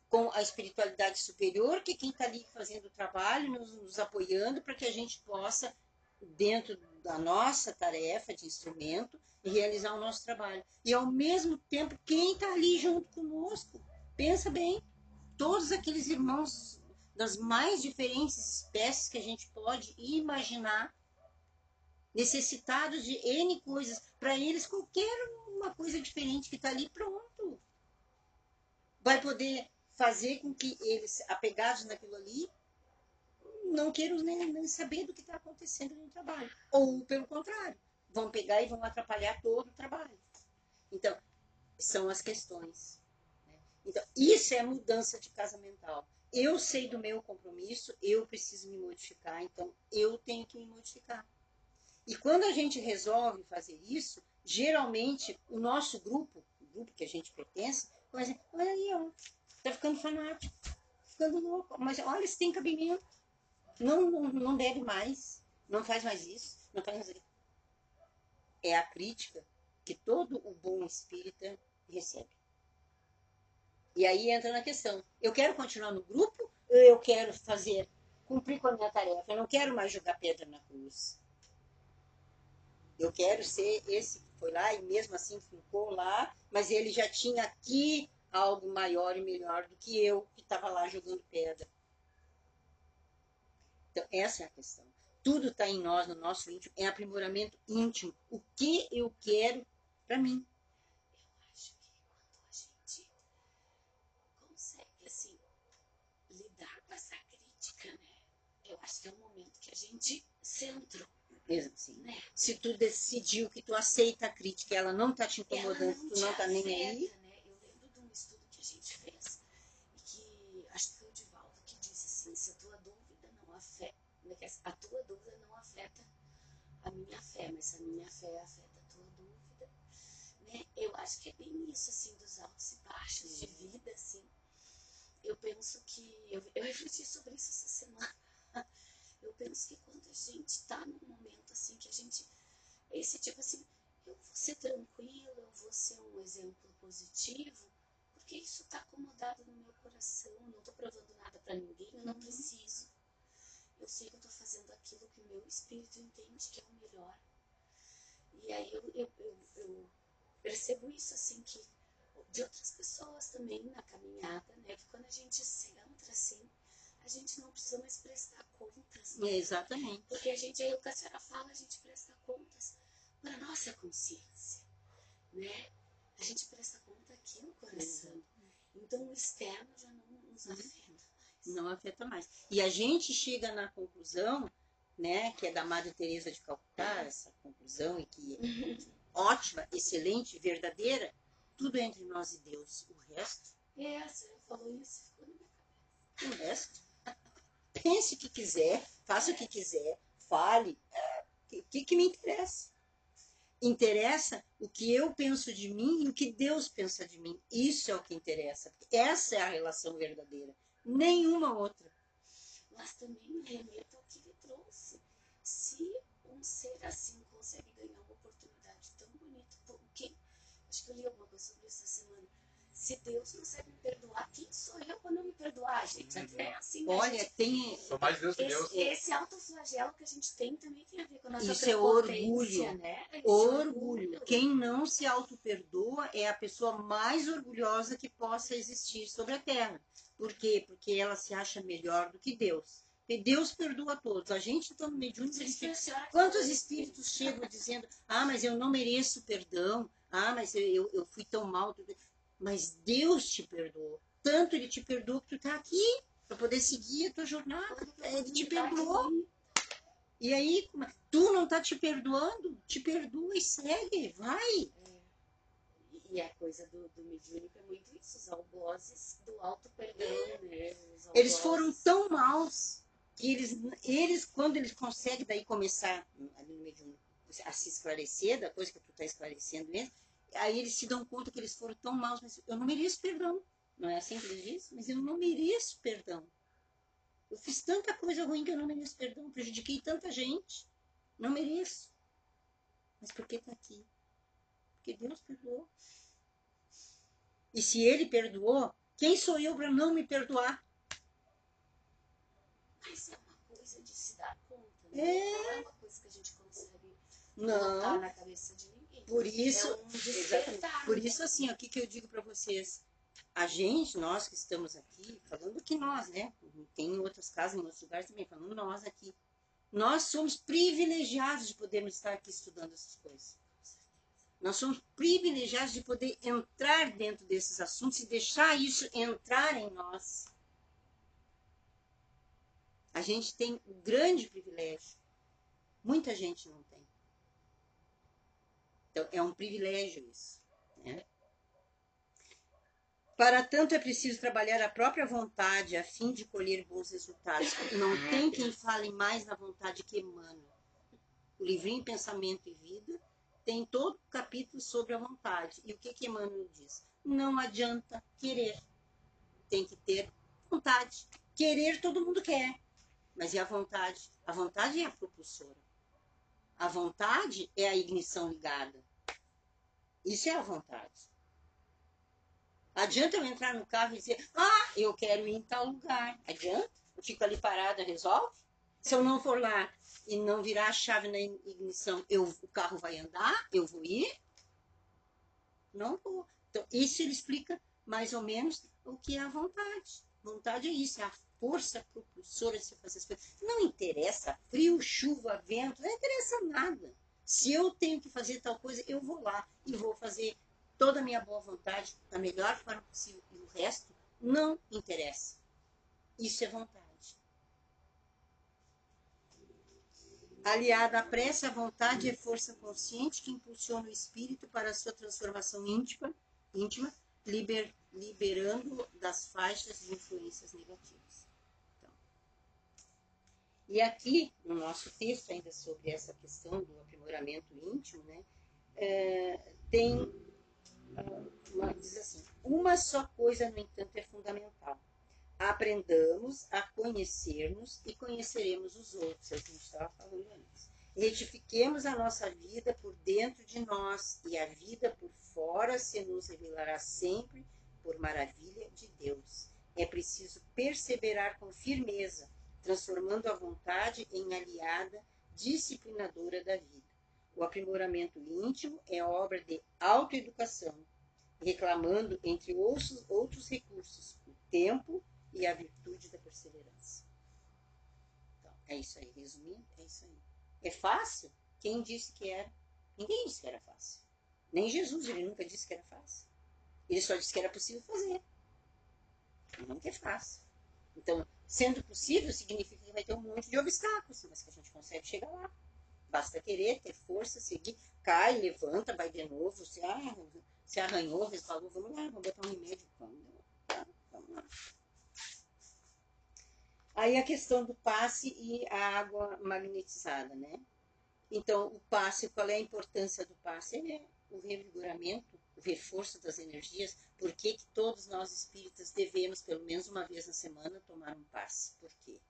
Com a espiritualidade superior, que é quem está ali fazendo o trabalho, nos, nos apoiando para que a gente possa, dentro da nossa tarefa de instrumento, realizar o nosso trabalho. E ao mesmo tempo, quem está ali junto conosco? Pensa bem, todos aqueles irmãos das mais diferentes espécies que a gente pode imaginar, necessitados de N coisas, para eles qualquer uma coisa diferente que está ali, pronto. Vai poder fazer com que eles, apegados naquilo ali, não queiram nem, nem saber do que está acontecendo no trabalho. Ou, pelo contrário, vão pegar e vão atrapalhar todo o trabalho. Então, são as questões. né? Então, isso é mudança de casa mental. Eu sei do meu compromisso, eu preciso me modificar, então eu tenho que me modificar. E quando a gente resolve fazer isso, geralmente o nosso grupo, o grupo que a gente pertence, dizer, olha aí, ó, tá ficando fanático, ficando louco, mas olha, se tem cabimento, não, não, não deve mais, não faz mais isso, não faz mais isso. É a crítica que todo o bom espírita recebe. E aí entra na questão, eu quero continuar no grupo ou eu quero fazer, cumprir com a minha tarefa, eu não quero mais jogar pedra na cruz. Eu quero ser esse que foi lá e mesmo assim ficou lá, mas ele já tinha aqui algo maior e melhor do que eu que estava lá jogando pedra. Então, essa é a questão. Tudo está em nós, no nosso íntimo, é aprimoramento íntimo. O que eu quero para mim. Eu acho que quando a gente consegue, assim, lidar com essa crítica, né? Eu acho que é o momento que a gente centrou. Mesmo assim, né? Se tu decidiu que tu aceita a crítica e ela não está te incomodando, Ela tu não tá nem aí, afeta, Né? Eu lembro de um estudo que a gente fez e que acho que foi o Divaldo que disse assim, se a tua dúvida não afeta, é é? a tua dúvida não afeta a minha fé, mas a minha fé afeta a tua dúvida, né? Eu acho que é bem isso assim dos altos e baixos de vida, assim. Eu penso que eu, eu refleti sobre isso essa semana. [LAUGHS] Eu penso que quando a gente está num momento assim que a gente esse tipo assim, eu vou ser tranquila, eu vou ser um exemplo positivo, porque isso está acomodado no meu coração, eu não estou provando nada para ninguém, eu não Uhum. preciso. Eu sei que eu estou fazendo aquilo que o meu espírito entende que é o melhor. E aí eu, eu, eu, eu percebo isso assim que de outras pessoas também na caminhada, né? Que quando a gente centra assim, a gente não precisa mais prestar contas. né? é exatamente. Porque a gente, aí o que a senhora fala, a gente presta contas para nossa consciência, né? A gente presta conta aqui no coração. Então o externo já não nos afeta mais. não afeta mais. E a gente chega na conclusão, né, que é da Madre Teresa de Calcutá, essa conclusão e que é ótima, excelente, verdadeira, tudo é entre nós e Deus. O resto, É, a senhora falou isso, ficou na minha cabeça. o resto, pense o que quiser, faça o que quiser, fale, o que, que me interessa? Interessa o que eu penso de mim e o que Deus pensa de mim. Isso é o que interessa. Essa é a relação verdadeira. Nenhuma outra. Mas também me remeto ao que ele trouxe. Se um ser assim consegue ganhar uma oportunidade tão bonita, por quem? Acho que eu li alguma coisa sobre isso essa semana. Se Deus consegue me perdoar, quem sou eu para não me perdoar, gente? Até assim, né, Olha, gente? tem. Sou mais Deus que Deus. Esse, esse autoflagelo que a gente tem também tem a ver com a nossa Isso é orgulho. né? Esse Orgulho. Quem não se auto-perdoa é a pessoa mais orgulhosa que possa existir sobre a Terra. Por quê? Porque ela se acha melhor do que Deus. E Deus perdoa a todos. A gente, então, no mediúnico, fica Senhora, Quantos espíritos chegam dizendo, ah, mas eu não mereço perdão, ah, mas eu, eu, eu fui tão mal. Mas Deus te perdoou. Tanto Ele te perdoou que tu está aqui para poder seguir a tua jornada. Ele te perdoou. E aí, como é? tu não tá te perdoando? Te perdoa e segue, vai. E a coisa do, do mediúnico é muito isso, os algozes do alto perdão, né? Os Eles foram tão maus que eles, eles quando eles conseguem daí começar ali no mediúnico a se esclarecer da coisa que tu tá esclarecendo eles, aí eles se dão conta que eles foram tão maus, mas eu não mereço perdão. Não é assim que eles dizem? Mas eu não mereço perdão. Eu fiz tanta coisa ruim que eu não mereço perdão, prejudiquei tanta gente. Não mereço. Mas por que tá aqui? Porque Deus perdoou. E se ele perdoou, quem sou eu para não me perdoar? Mas é uma coisa de se dar conta, É. né? Não é uma coisa que a gente consegue Não. colocar na cabeça de. Por isso, é um. Por isso, assim, o que, que eu digo para vocês? A gente, nós que estamos aqui, falando que nós, né? Tem em outras casas, em outros lugares também, falando nós aqui. Nós somos privilegiados de podermos estar aqui estudando essas coisas. Nós somos privilegiados de poder entrar dentro desses assuntos e deixar isso entrar em nós. A gente tem um grande privilégio. Muita gente não tem. Então, é um privilégio isso. Né? Para tanto, é preciso trabalhar a própria vontade a fim de colher bons resultados. Não tem quem fale mais na vontade que Emmanuel. O livrinho Pensamento e Vida tem todo o capítulo sobre a vontade. E o que, que Emmanuel diz? Não adianta querer. Tem que ter vontade. Querer todo mundo quer. Mas e a vontade? A vontade é a propulsora. A vontade é a ignição ligada. Isso é a vontade. Adianta eu entrar no carro e dizer, ah, eu quero ir em tal lugar. Adianta? Eu fico ali parada, resolve? Se eu não for lá e não virar a chave na ignição, eu, o carro vai andar? Eu vou ir? Não vou. Então, isso ele explica mais ou menos o que é a vontade. Vontade é isso, é a força propulsora de você fazer as coisas. Não interessa frio, chuva, vento, não interessa nada. Se eu tenho que fazer tal coisa, eu vou lá e vou fazer toda a minha boa vontade da melhor forma possível. E o resto não interessa. Isso é vontade. Aliada à prece, a vontade é força consciente que impulsiona o espírito para a sua transformação íntima, íntima liber, liberando das faixas de influências negativas. E aqui, no nosso texto, ainda sobre essa questão do aprimoramento íntimo, né, é, tem, ah, uma, diz assim, uma só coisa, no entanto, é fundamental aprendamos a conhecer-nos e conheceremos os outros, a gente estava falando antes. Retifiquemos a nossa vida por dentro de nós e a vida por fora se nos revelará sempre por maravilha de Deus. É preciso perseverar com firmeza, transformando a vontade em aliada disciplinadora da vida. O aprimoramento íntimo é obra de autoeducação, reclamando, entre outros, outros recursos, o tempo e a virtude da perseverança. Então, é isso aí. Resumindo, é isso aí. É fácil? Quem disse que era? Ninguém disse que era fácil. Nem Jesus, ele nunca disse que era fácil. Ele só disse que era possível fazer. Que é fácil. Então, sendo possível, significa que vai ter um monte de obstáculos, mas que a gente consegue chegar lá. Basta querer, ter força, seguir, cai, levanta, vai de novo. Se, ah, se arranhou, resbalou, vamos lá, vamos botar um remédio. Vamos, vamos lá. Aí a questão do passe e a água magnetizada, né? Então, o passe, qual é a importância do passe? É o revigoramento, o reforço das energias. Por que, que todos nós espíritas devemos, pelo menos uma vez na semana, tomar um passe? Por quê?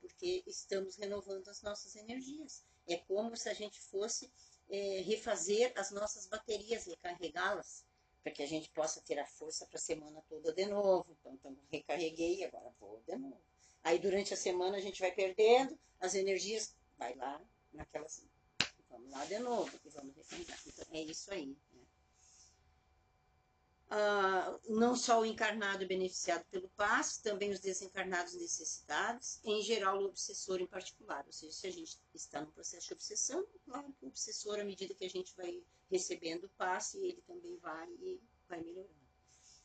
Porque estamos renovando as nossas energias. É como se a gente fosse é, refazer as nossas baterias, recarregá-las, para que a gente possa ter a força para a semana toda de novo. Então, então recarreguei, agora vou de novo. Aí durante a semana a gente vai perdendo as energias, vai lá naquela assim, vamos lá de novo e vamos recarregar. Então é isso aí. Ah, não só o encarnado é beneficiado pelo passe, também os desencarnados necessitados, em geral o obsessor em particular. Ou seja, se a gente está no processo de obsessão, claro que o obsessor, à medida que a gente vai recebendo o passe, ele também vai e vai melhorando.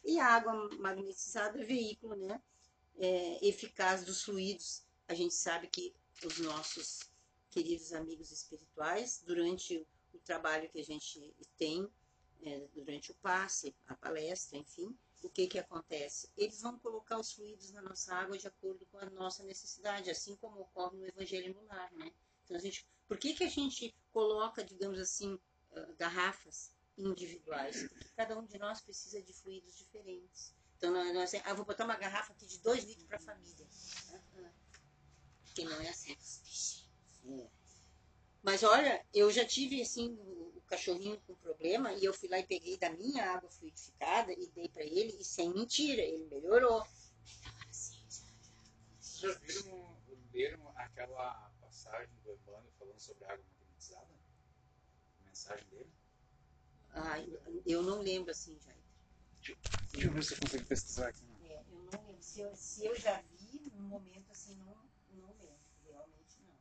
E a água magnetizada é veículo, né? é, eficaz dos fluidos. A gente sabe que os nossos queridos amigos espirituais, durante o trabalho que a gente tem, é, durante o passe, a palestra, enfim, o que, que acontece? Eles vão colocar os fluidos na nossa água de acordo com a nossa necessidade, assim como ocorre no Evangelho no Lar, né? Então, a gente, por que, que a gente coloca, digamos assim, garrafas individuais? Porque cada um de nós precisa de fluidos diferentes. Então, nós, nós ah, vou botar uma garrafa aqui de 2 litros para a família. Que não é assim. É. Mas olha, eu já tive assim cachorrinho com problema e eu fui lá e peguei da minha água fluidificada e dei para ele e sem mentira, ele melhorou. Vocês já viram, leram aquela passagem do Emmanuel falando sobre a água magnetizada? A mensagem dele? Ah, eu não lembro assim, já. Deixa eu ver se eu consigo pesquisar aqui. É, eu não lembro. Se eu, se eu já vi, num momento assim, não, não lembro. Realmente não.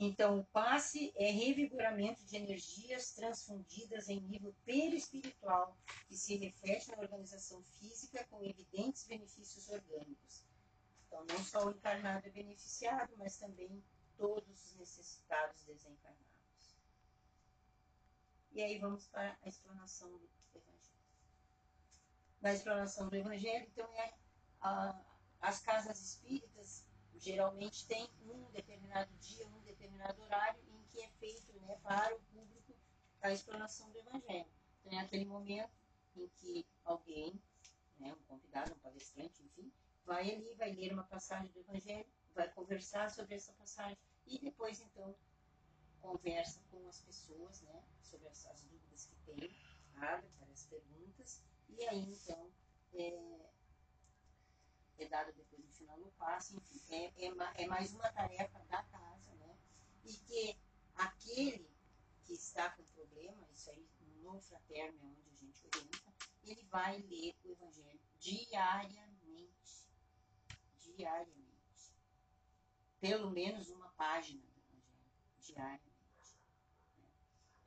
Então, o passe é revigoramento de energias transfundidas em nível perispiritual, que se reflete na organização física com evidentes benefícios orgânicos. Então, não só o encarnado é beneficiado, mas também todos os necessitados desencarnados. E aí vamos para a explanação do Evangelho. Na explanação do Evangelho, então, é a, as casas espíritas geralmente têm um determinado dia, um determinado horário em que é feito né, para o público a explanação do Evangelho. Então, é aquele momento em que alguém, né, um convidado, um palestrante, enfim, vai ali, vai ler uma passagem do Evangelho, vai conversar sobre essa passagem e depois, então, conversa com as pessoas, né, sobre as, as dúvidas que tem, abre para as perguntas, e aí, então, é, é dado depois no final no passe, enfim, é, é, é, mais uma tarefa da casa, né, e que aquele que está com problema, isso aí no fraterno é onde a gente orienta, ele vai ler o Evangelho diariamente, diariamente, pelo menos uma página do Evangelho, diariamente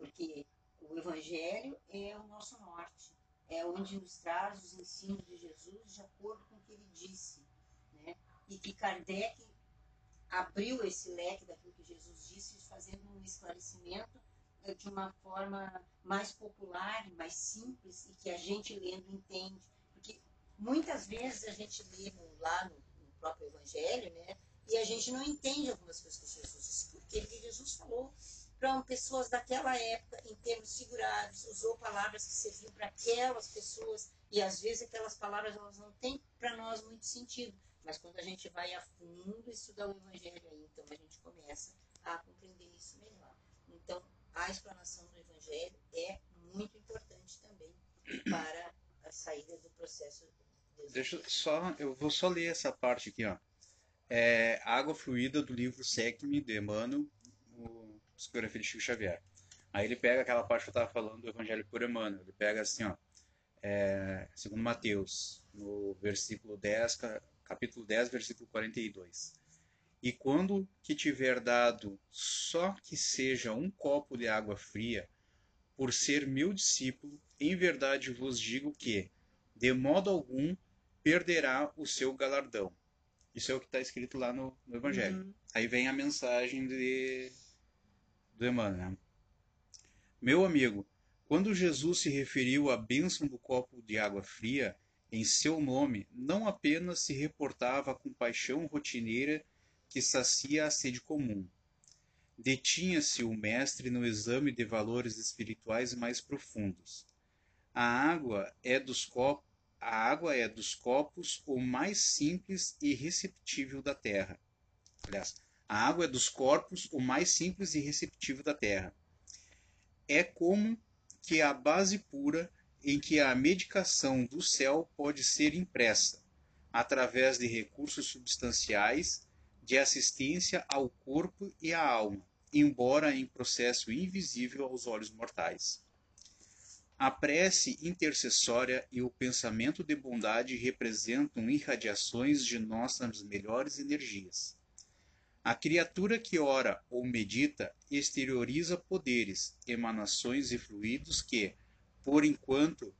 porque o Evangelho é o nosso norte, é onde nos traz os ensinos de Jesus de acordo que ele disse. Né? E que Kardec abriu esse leque daquilo que Jesus disse, fazendo um esclarecimento de uma forma mais popular, mais simples e que a gente lendo entende. Porque muitas vezes a gente lê lá no, no próprio Evangelho, né? E a gente não entende algumas coisas que Jesus disse, porque Jesus falou para pessoas daquela época, em termos figurados, usou palavras que serviam para aquelas pessoas, e às vezes aquelas palavras elas não têm para nós muito sentido. Mas quando a gente vai a fundo estudar o Evangelho aí, então a gente começa a compreender isso melhor. Então, a explanação do Evangelho é muito importante também para a saída do processo. Deixa só, eu vou só ler essa parte aqui, ó. É, Água Fluida do livro Secme de Emmanuel, psicografia de Chico Xavier. Aí ele pega aquela parte que eu estava falando do Evangelho por Emmanuel. Ele pega assim, ó, é, segundo Mateus, no versículo 10, capítulo 10, versículo 42. E quando que tiver dado só que seja um copo de água fria, por ser meu discípulo, em verdade vos digo que, de modo algum, perderá o seu galardão. Isso é o que está escrito lá no, no Evangelho. Uhum. Aí vem a mensagem de, do Emmanuel. Né? Meu amigo, quando Jesus se referiu à bênção do copo de água fria, em seu nome, não apenas se reportava a compaixão rotineira que sacia a sede comum. Detinha-se o mestre no exame de valores espirituais mais profundos. A água é dos copos a água é dos copos o mais simples e receptível da terra. Aliás, a água é dos corpos o mais simples e receptivo da Terra. É como que a base pura em que a medicação do céu pode ser impressa, através de recursos substanciais de assistência ao corpo e à alma, embora em processo invisível aos olhos mortais. A prece intercessória e o pensamento de bondade representam irradiações de nossas melhores energias. A criatura que ora ou medita exterioriza poderes, emanações e fluidos que, por enquanto,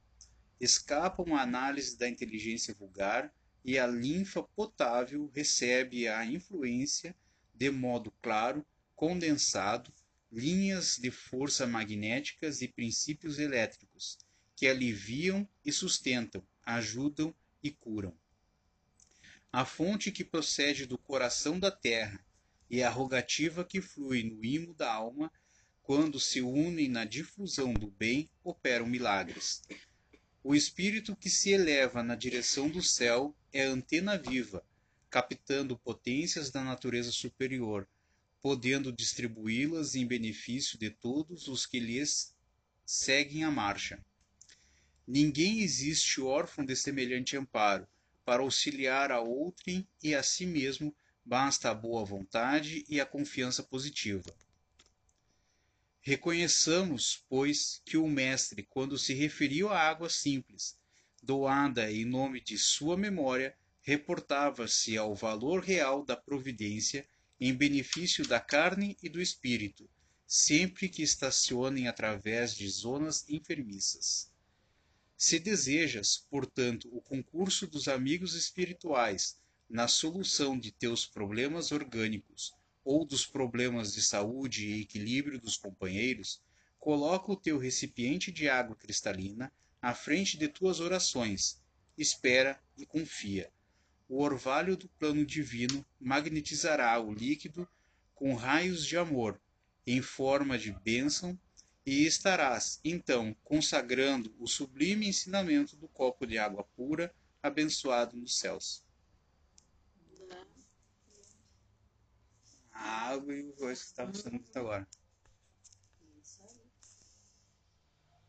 escapam à análise da inteligência vulgar e a linfa potável recebe a influência de modo claro, condensado, linhas de força magnéticas e princípios elétricos que aliviam e sustentam, ajudam e curam. A fonte que procede do coração da terra e a rogativa que flui no imo da alma, quando se unem na difusão do bem, operam milagres. O espírito que se eleva na direção do céu é antena viva, captando potências da natureza superior, podendo distribuí-las em benefício de todos os que lhes seguem a marcha. Ninguém existe órfão de semelhante amparo, para auxiliar a outrem e a si mesmo basta a boa vontade e a confiança positiva. Reconheçamos, pois, que o Mestre, quando se referiu à água simples, doada em nome de sua memória, reportava-se ao valor real da providência em benefício da carne e do espírito, sempre que estacionem através de zonas enfermiças. Se desejas, portanto, o concurso dos amigos espirituais na solução de teus problemas orgânicos ou dos problemas de saúde e equilíbrio dos companheiros, coloca o teu recipiente de água cristalina à frente de tuas orações, espera e confia. O orvalho do plano divino magnetizará o líquido com raios de amor, em forma de bênção, e estarás, então, consagrando o sublime ensinamento do copo de água pura, abençoado nos céus. A água e o voz que estava sendo dito agora. Isso aí.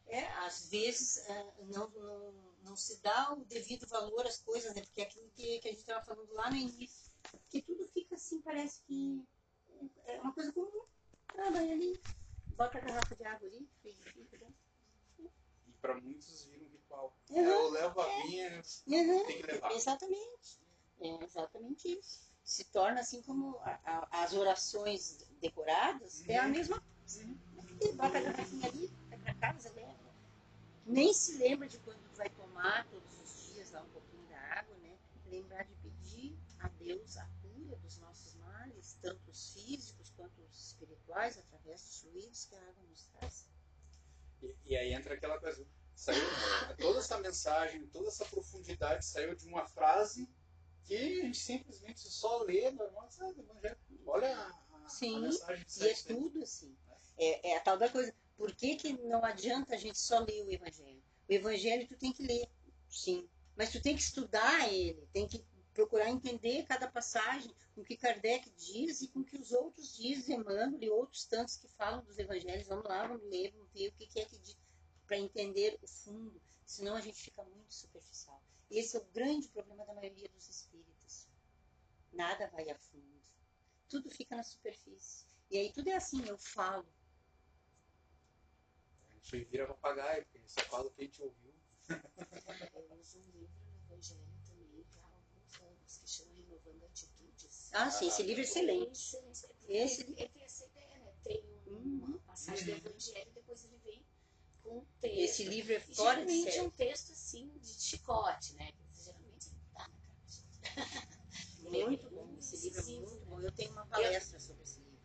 É, às vezes é, não, não, não se dá o devido valor às coisas, né? Porque é aquilo que, que a gente estava falando lá no início, que tudo fica assim, parece que é uma coisa comum. Ah, vai ali, bota a garrafa de água ali, fica, né? E para muitos vira um ritual. Uhum. É, eu levo a minha, Uhum, tem que levar. Exatamente. É exatamente isso. Se torna assim como a- a- as orações decoradas, é a Uhum. mesma coisa. E Bota a garrafinha ali, vai pra casa, leva. Nem se lembra de quando vai tomar todos os dias lá um pouquinho da água, né? Lembrar de pedir a Deus a cura dos nossos males, tanto os físicos quanto os espirituais, através dos fluidos que a água nos traz. E, e aí entra aquela coisa. Saiu toda essa mensagem, toda essa profundidade saiu de uma frase que a gente simplesmente só lê sabe? Evangelho. Olha a, a- a Sim, mensagem que E é tudo assim. É, é a tal da coisa. Por que, que não adianta a gente só ler o Evangelho? O Evangelho tu tem que ler, sim. Mas tu tem que estudar ele, tem que procurar entender cada passagem, com o que Kardec diz e com o que os outros dizem, Emmanuel e outros tantos que falam dos Evangelhos. Vamos lá, vamos ler, vamos ver o que, que é que diz, para entender o fundo. Senão a gente fica muito superficial. Esse é o grande problema da maioria dos espíritas. Nada vai a fundo. Tudo fica na superfície. E aí tudo é assim, eu falo. A gente vira papagaio, porque só fala o que a gente ouviu. Eu uso um livro no Evangelho também há alguns anos, que chama Renovando Atitudes. Ah, sim, esse livro é excelente. Excelente. Esse Ele, ele tem essa ideia, né? Tem um- Uhum. uma passagem do. Evangelho e depois ele vem com um texto. Esse livro é fora de geralmente é série. um texto assim de chicote, né? Geralmente dá na cara. [LAUGHS] Muito bom. Esse livro é muito né? bom. Eu tenho uma palestra sobre esse livro.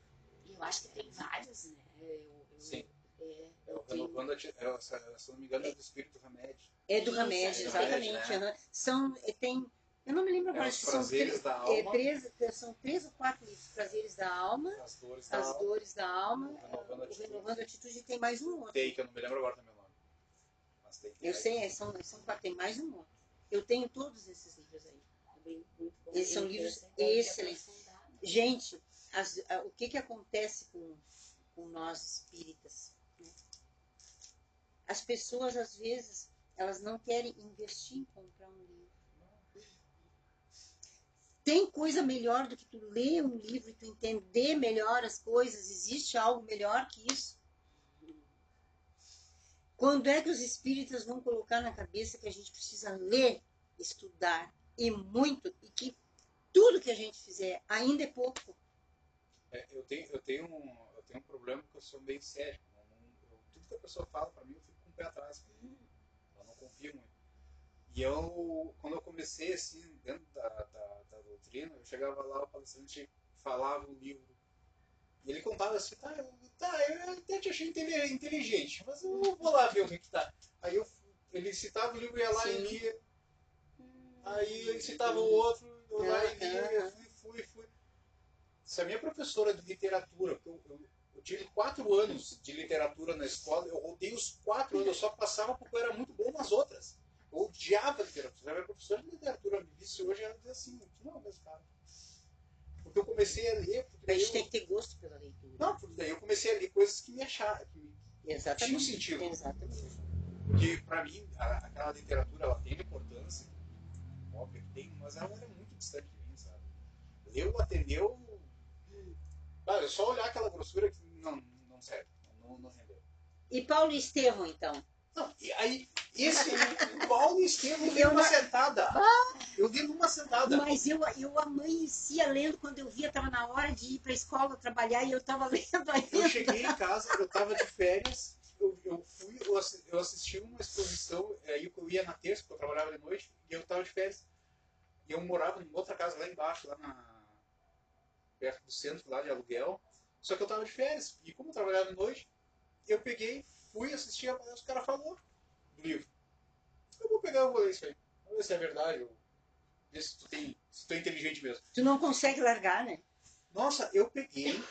E eu acho que tem vários, né? Eu, eu, Sim. É, É eu tenho- a ti- é, se se não me engano, é do Espírito Remédio. É do remédio, é exatamente. remédio, aham. São, é, tem, eu não me lembro É agora, acho que são três, é, três- são três ou quatro livros. Prazeres da alma, As dores da as alma. dores da alma, Renovando a Atitude. renovando a atitude e tem mais um outro. Tem, que eu não me lembro agora também o nome. Eu sei, é, são, são quatro, tem mais um outro. Eu tenho todos esses livros aí. Bem, muito bom. São livros excelentes. Gente, as- a- o que, que acontece com, com nós espíritas? né? As pessoas, às vezes, elas não querem investir em comprar um livro. Tem coisa melhor do que tu ler um livro e tu entender melhor as coisas? Existe algo melhor que isso? Quando é que os espíritas vão colocar na cabeça que a gente precisa ler, estudar e muito e que tudo que a gente fizer ainda é pouco? É, eu, tenho, eu, tenho um, eu tenho um problema que eu sou meio sério. Eu eu- tudo que a pessoa fala pra mim, eu fico com o pé atrás. Eu não confio muito. E eu, quando eu comecei, assim, dentro da, da, da doutrina, eu chegava lá, o palestrante falava o livro. E ele contava assim, tá, eu, tá, eu até te achei inteligente, mas eu vou lá ver o que que tá. Aí eu, ele citava o livro, ia lá e Sim. lia. Aí ele citava o outro, eu lá e lia, eu fui, fui, fui. Se a minha professora de literatura, eu, eu, eu tive quatro anos de literatura na escola, eu rodei os quatro anos, eu só passava porque eu era muito bom nas outras. Eu odiava literatura. Se a minha professora de literatura me visse hoje, ela dizia assim, não é mesmo cara. Porque eu comecei a ler, porque A daí gente eu, tem que ter gosto pela leitura. não, porque daí eu comecei a ler coisas que me acharam, que me Exatamente. tinham sentido. Exatamente. Porque, pra mim, a- aquela literatura, ela tem importância, tem, mas ela era muito distante de mim, sabe? Ler o Ateneu, ah, é só olhar aquela grossura que não, não serve, não, não rendeu. E Paulo Estevão, então? Não, e aí, esse, o Paulo Estevam, eu li Eu numa não- sentada. Eu li numa sentada. Mas eu, eu amanhecia lendo quando eu via, estava na hora de ir para a escola trabalhar e eu estava [LAUGHS] lendo ainda. Eu cheguei em casa, eu tava de férias, eu, eu fui, eu assi- eu assisti uma exposição, aí eu ia na terça, porque eu trabalhava de noite, e eu tava de férias. E eu morava em outra casa lá embaixo, lá na. perto do centro lá de aluguel. Só que eu tava de férias. E como eu trabalhava de noite, eu peguei, fui assistir, os caras falaram do livro. Eu vou pegar, eu vou ler isso aí. Vamos ver se é verdade. Ver se tu, tem, se tu é inteligente mesmo. Tu não consegue largar, né? Nossa, eu peguei,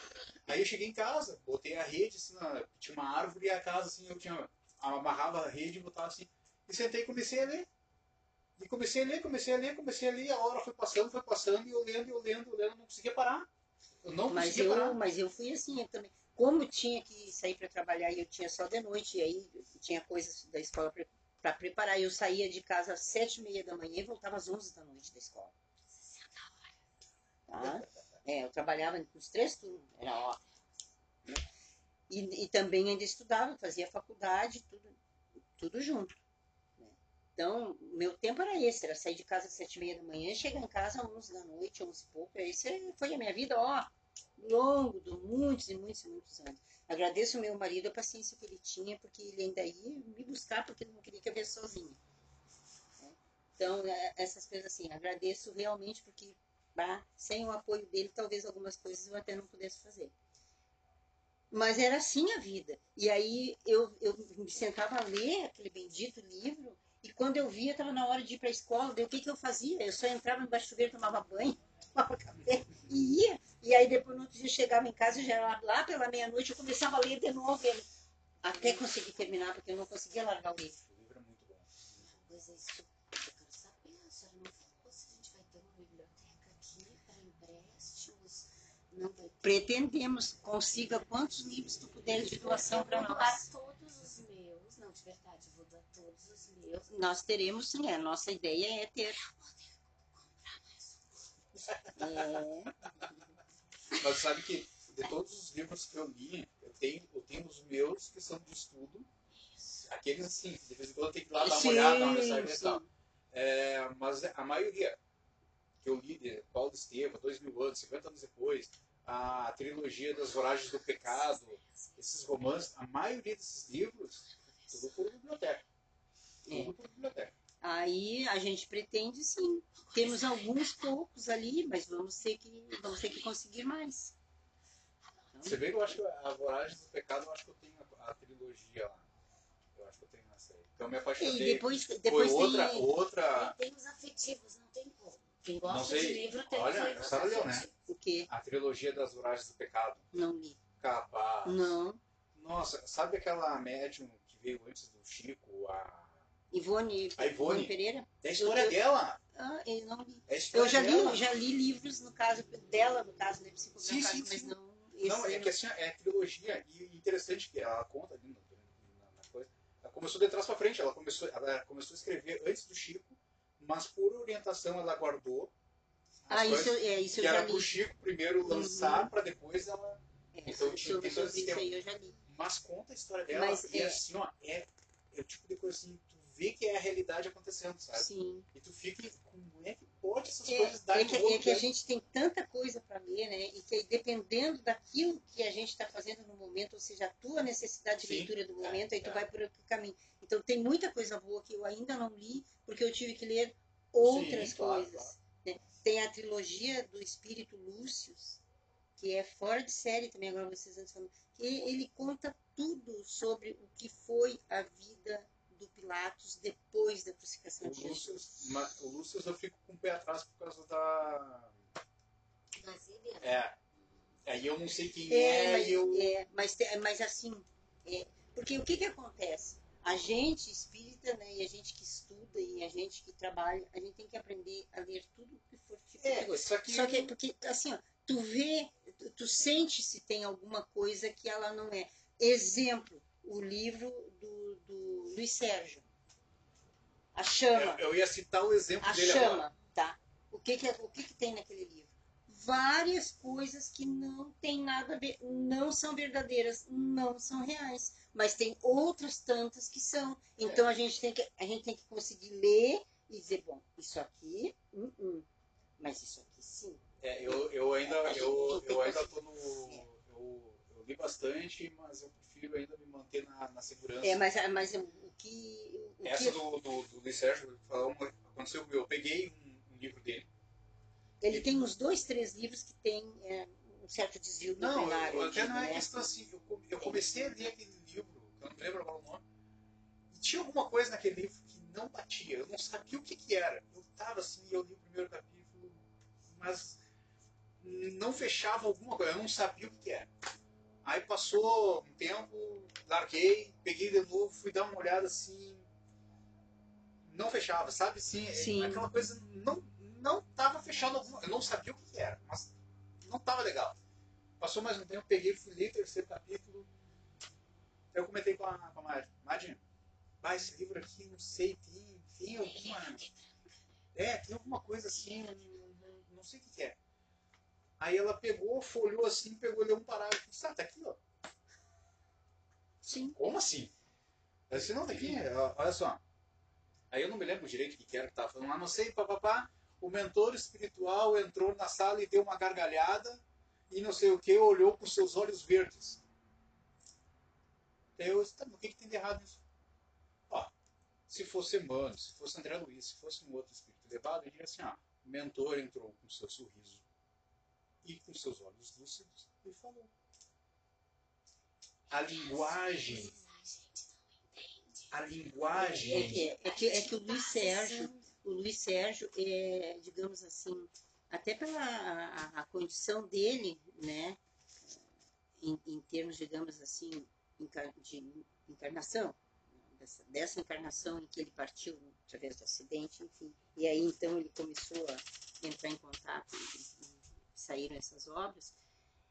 aí eu cheguei em casa, botei a rede, assim, na- tinha uma árvore e a casa, assim, eu tinha, amarrava a rede e botava assim, e sentei e comecei a ler. E comecei a ler, comecei a ler, comecei a ler, a hora foi passando, foi passando, e eu lendo, eu lendo, eu lendo, não conseguia parar. Eu não Mas conseguia parar. eu, mas eu fui assim eu também. Como eu tinha que sair para trabalhar e eu tinha só de noite, e aí tinha coisas da escola para preparar, eu saía de casa às sete e meia da manhã e voltava às onze da noite da escola. Tá? É, eu trabalhava nos três turnos, era né? E, e também ainda estudava, fazia faculdade, tudo, tudo junto. né? Então, meu tempo era esse, era sair de casa às sete e meia da manhã, chegar em casa às onze da noite, onze e pouco. Esse foi a minha vida, ó, longo, de muitos e muitos e muitos anos. Agradeço ao meu marido a paciência que ele tinha, porque ele ainda ia me buscar, porque ele não queria que eu viesse sozinha. né? Então, é, essas coisas assim, agradeço realmente, porque bah, sem o apoio dele, talvez algumas coisas eu até não pudesse fazer. Mas era assim a vida. E aí eu, eu me sentava a ler aquele bendito livro, e quando eu via, estava na hora de ir para a escola, daí o que, que eu fazia? Eu só entrava no baixo chuveiro, tomava banho, [LAUGHS] tomava café e ia. E aí depois no outro dia eu chegava em casa, já era lá pela meia-noite, eu começava a ler de novo ele. Até conseguir terminar, porque eu não conseguia largar o livro. O livro é muito bom. Pois é, isso eu quero saber. A senhora não falou se a gente vai ter uma biblioteca aqui para empréstimos. Não. Pretendemos, consiga quantos livros tu puderes de doação para Eu vou doar nós. todos os meus. Não, de verdade, vou doar todos os meus. Nós teremos sim, a nossa ideia é ter. É, Mas sabe que de todos os livros que eu li, eu tenho, eu tenho os meus que são de estudo. Aqueles assim, de vez em quando eu tenho que ir lá dar uma sim, olhada, dar uma mensagem e tal. É, mas a maioria que eu li de Paulo Estevam, dois mil anos, 50 anos depois, a trilogia das Voragens do Pecado, esses romances, a maioria desses livros, tudo por biblioteca. É. Tudo por biblioteca. Aí a gente pretende sim. Temos alguns poucos ali, mas vamos ter que, vamos ter que conseguir mais. Você vê que eu acho que a Voragens do Pecado, eu acho que eu tenho a, a trilogia lá. Eu acho que eu tenho essa aí. Então eu me E apaixonei. depois, Foi depois outra, tem outra, Tem os afetivos, não tem Quem Não gosta sei. de livro tem Olha, livros a senhora leu, né? o quê? a trilogia das Voragens do Pecado. Não li. Capaz. Não. Nossa, sabe aquela médium que veio antes do Chico? A, Ivone, a Ivone. Pereira? É a história Eu- dela. Ah, eu não li. É Eu já dela. li, já li livros, no caso dela, no caso da psicografado, Sim, sim, mas sim. não. Não, é que assim, é trilogia. E interessante que ela conta ali no- na, na coisa. Ela começou de trás pra frente. Ela começou, ela começou a escrever antes do Chico, mas por orientação ela guardou. Ah, isso, eu- é, isso eu que já era li. pro Chico primeiro lançar pra depois ela. É, Então, tinha- eu já li. Mas conta a história dela. Mas e é- assim, ó, é, é o tipo de coisa assim, tu vê que é a realidade acontecendo, sabe? Sim. E tu fica, como é que pode essas É, coisas é darem que, é que a gente tem tanta coisa para ler, né? E que dependendo daquilo que a gente está fazendo no momento, ou seja, a tua necessidade de Sim, leitura do é, momento, aí tu é. vai por outro caminho. Então tem muita coisa boa que eu ainda não li, porque eu tive que ler outras Sim, claro, coisas. né? Tem a trilogia do Espírito Lúcius, que é fora de série também, agora vocês antes falando, que ele conta tudo sobre o que foi a vida do Pilatos depois da crucificação O de Jesus. Lúcio, mas o Lúcio eu fico com o pé atrás por causa da. Mas ele era. É. Aí eu não sei quem É, é, mas, e eu. é, mas, mas assim, é, porque o que que acontece? A gente espírita, né, e a gente que estuda e a gente que trabalha, a gente tem que aprender a ler tudo que for tipo É, só que. Só que, porque, assim, ó, tu vê, tu, tu sente se tem alguma coisa que ela não é. Exemplo, o livro do, do Luiz Sérgio. A Chama. Eu, eu ia citar o exemplo A dele chama, agora. tá? O que que, é- o que que tem naquele livro? Várias coisas que não tem nada a ver, não são verdadeiras, não são reais, mas tem outras tantas que são. Então a gente tem que a gente tem que conseguir ler e dizer, bom, isso aqui, hum, hum, mas isso aqui sim. É, eu, eu ainda, eu, eu ainda tô no. Eu, eu li bastante, mas eu prefiro ainda me manter na, na segurança. É, mas mas o que o Essa que do, do, do Luiz Sérgio, falar uma, aconteceu. Eu peguei um, um livro dele. Ele tem uns dois, três livros que tem é, um certo desvio Não, eu, eu até não é né? questão assim. Eu, eu comecei a ler aquele livro, eu não lembro agora o nome, e tinha alguma coisa naquele livro que não batia. Eu não sabia o que, que era. Eu tava assim, eu li o primeiro capítulo, mas não fechava alguma coisa. Eu não sabia o que, que era. Aí passou um tempo, larguei, peguei de novo, fui dar uma olhada assim. Não fechava, sabe? Sim, Sim. aquela coisa não não tava fechando alguma. Eu não sabia o que, era, mas não tava legal. Passou mais um tempo, peguei, fui ler o terceiro capítulo. Eu comentei com a, com a Mari. Mari, ah, esse livro aqui, não sei, tem, tem alguma. É, tem alguma coisa assim, não, sei o que, que é. Aí ela pegou, folhou assim, pegou, leu um parágrafo. Ah, tá aqui, ó. Sim. Como assim? Eu disse, não, tá aqui, olha só. Aí eu não me lembro direito o que que era que tava falando lá, não sei, papapá. O mentor espiritual entrou na sala e deu uma gargalhada e não sei o que, olhou com seus olhos verdes. Eu disse, tá, o que, que tem de errado nisso? Ó, se fosse Emmanuel, se fosse André Luiz, se fosse um outro espírito elevado, ele diria assim, ó, o mentor entrou com seu sorriso e com seus olhos lúcidos e falou. A linguagem, a É linguagem que, é, que, é que o Luiz Sérgio, o Luiz Sérgio, é, digamos assim, até pela a, a- a condição dele, né, em, em termos, digamos assim, de encarnação, dessa, dessa encarnação em que ele partiu através do acidente, enfim, e aí então ele começou a entrar em contato e, e saíram essas obras,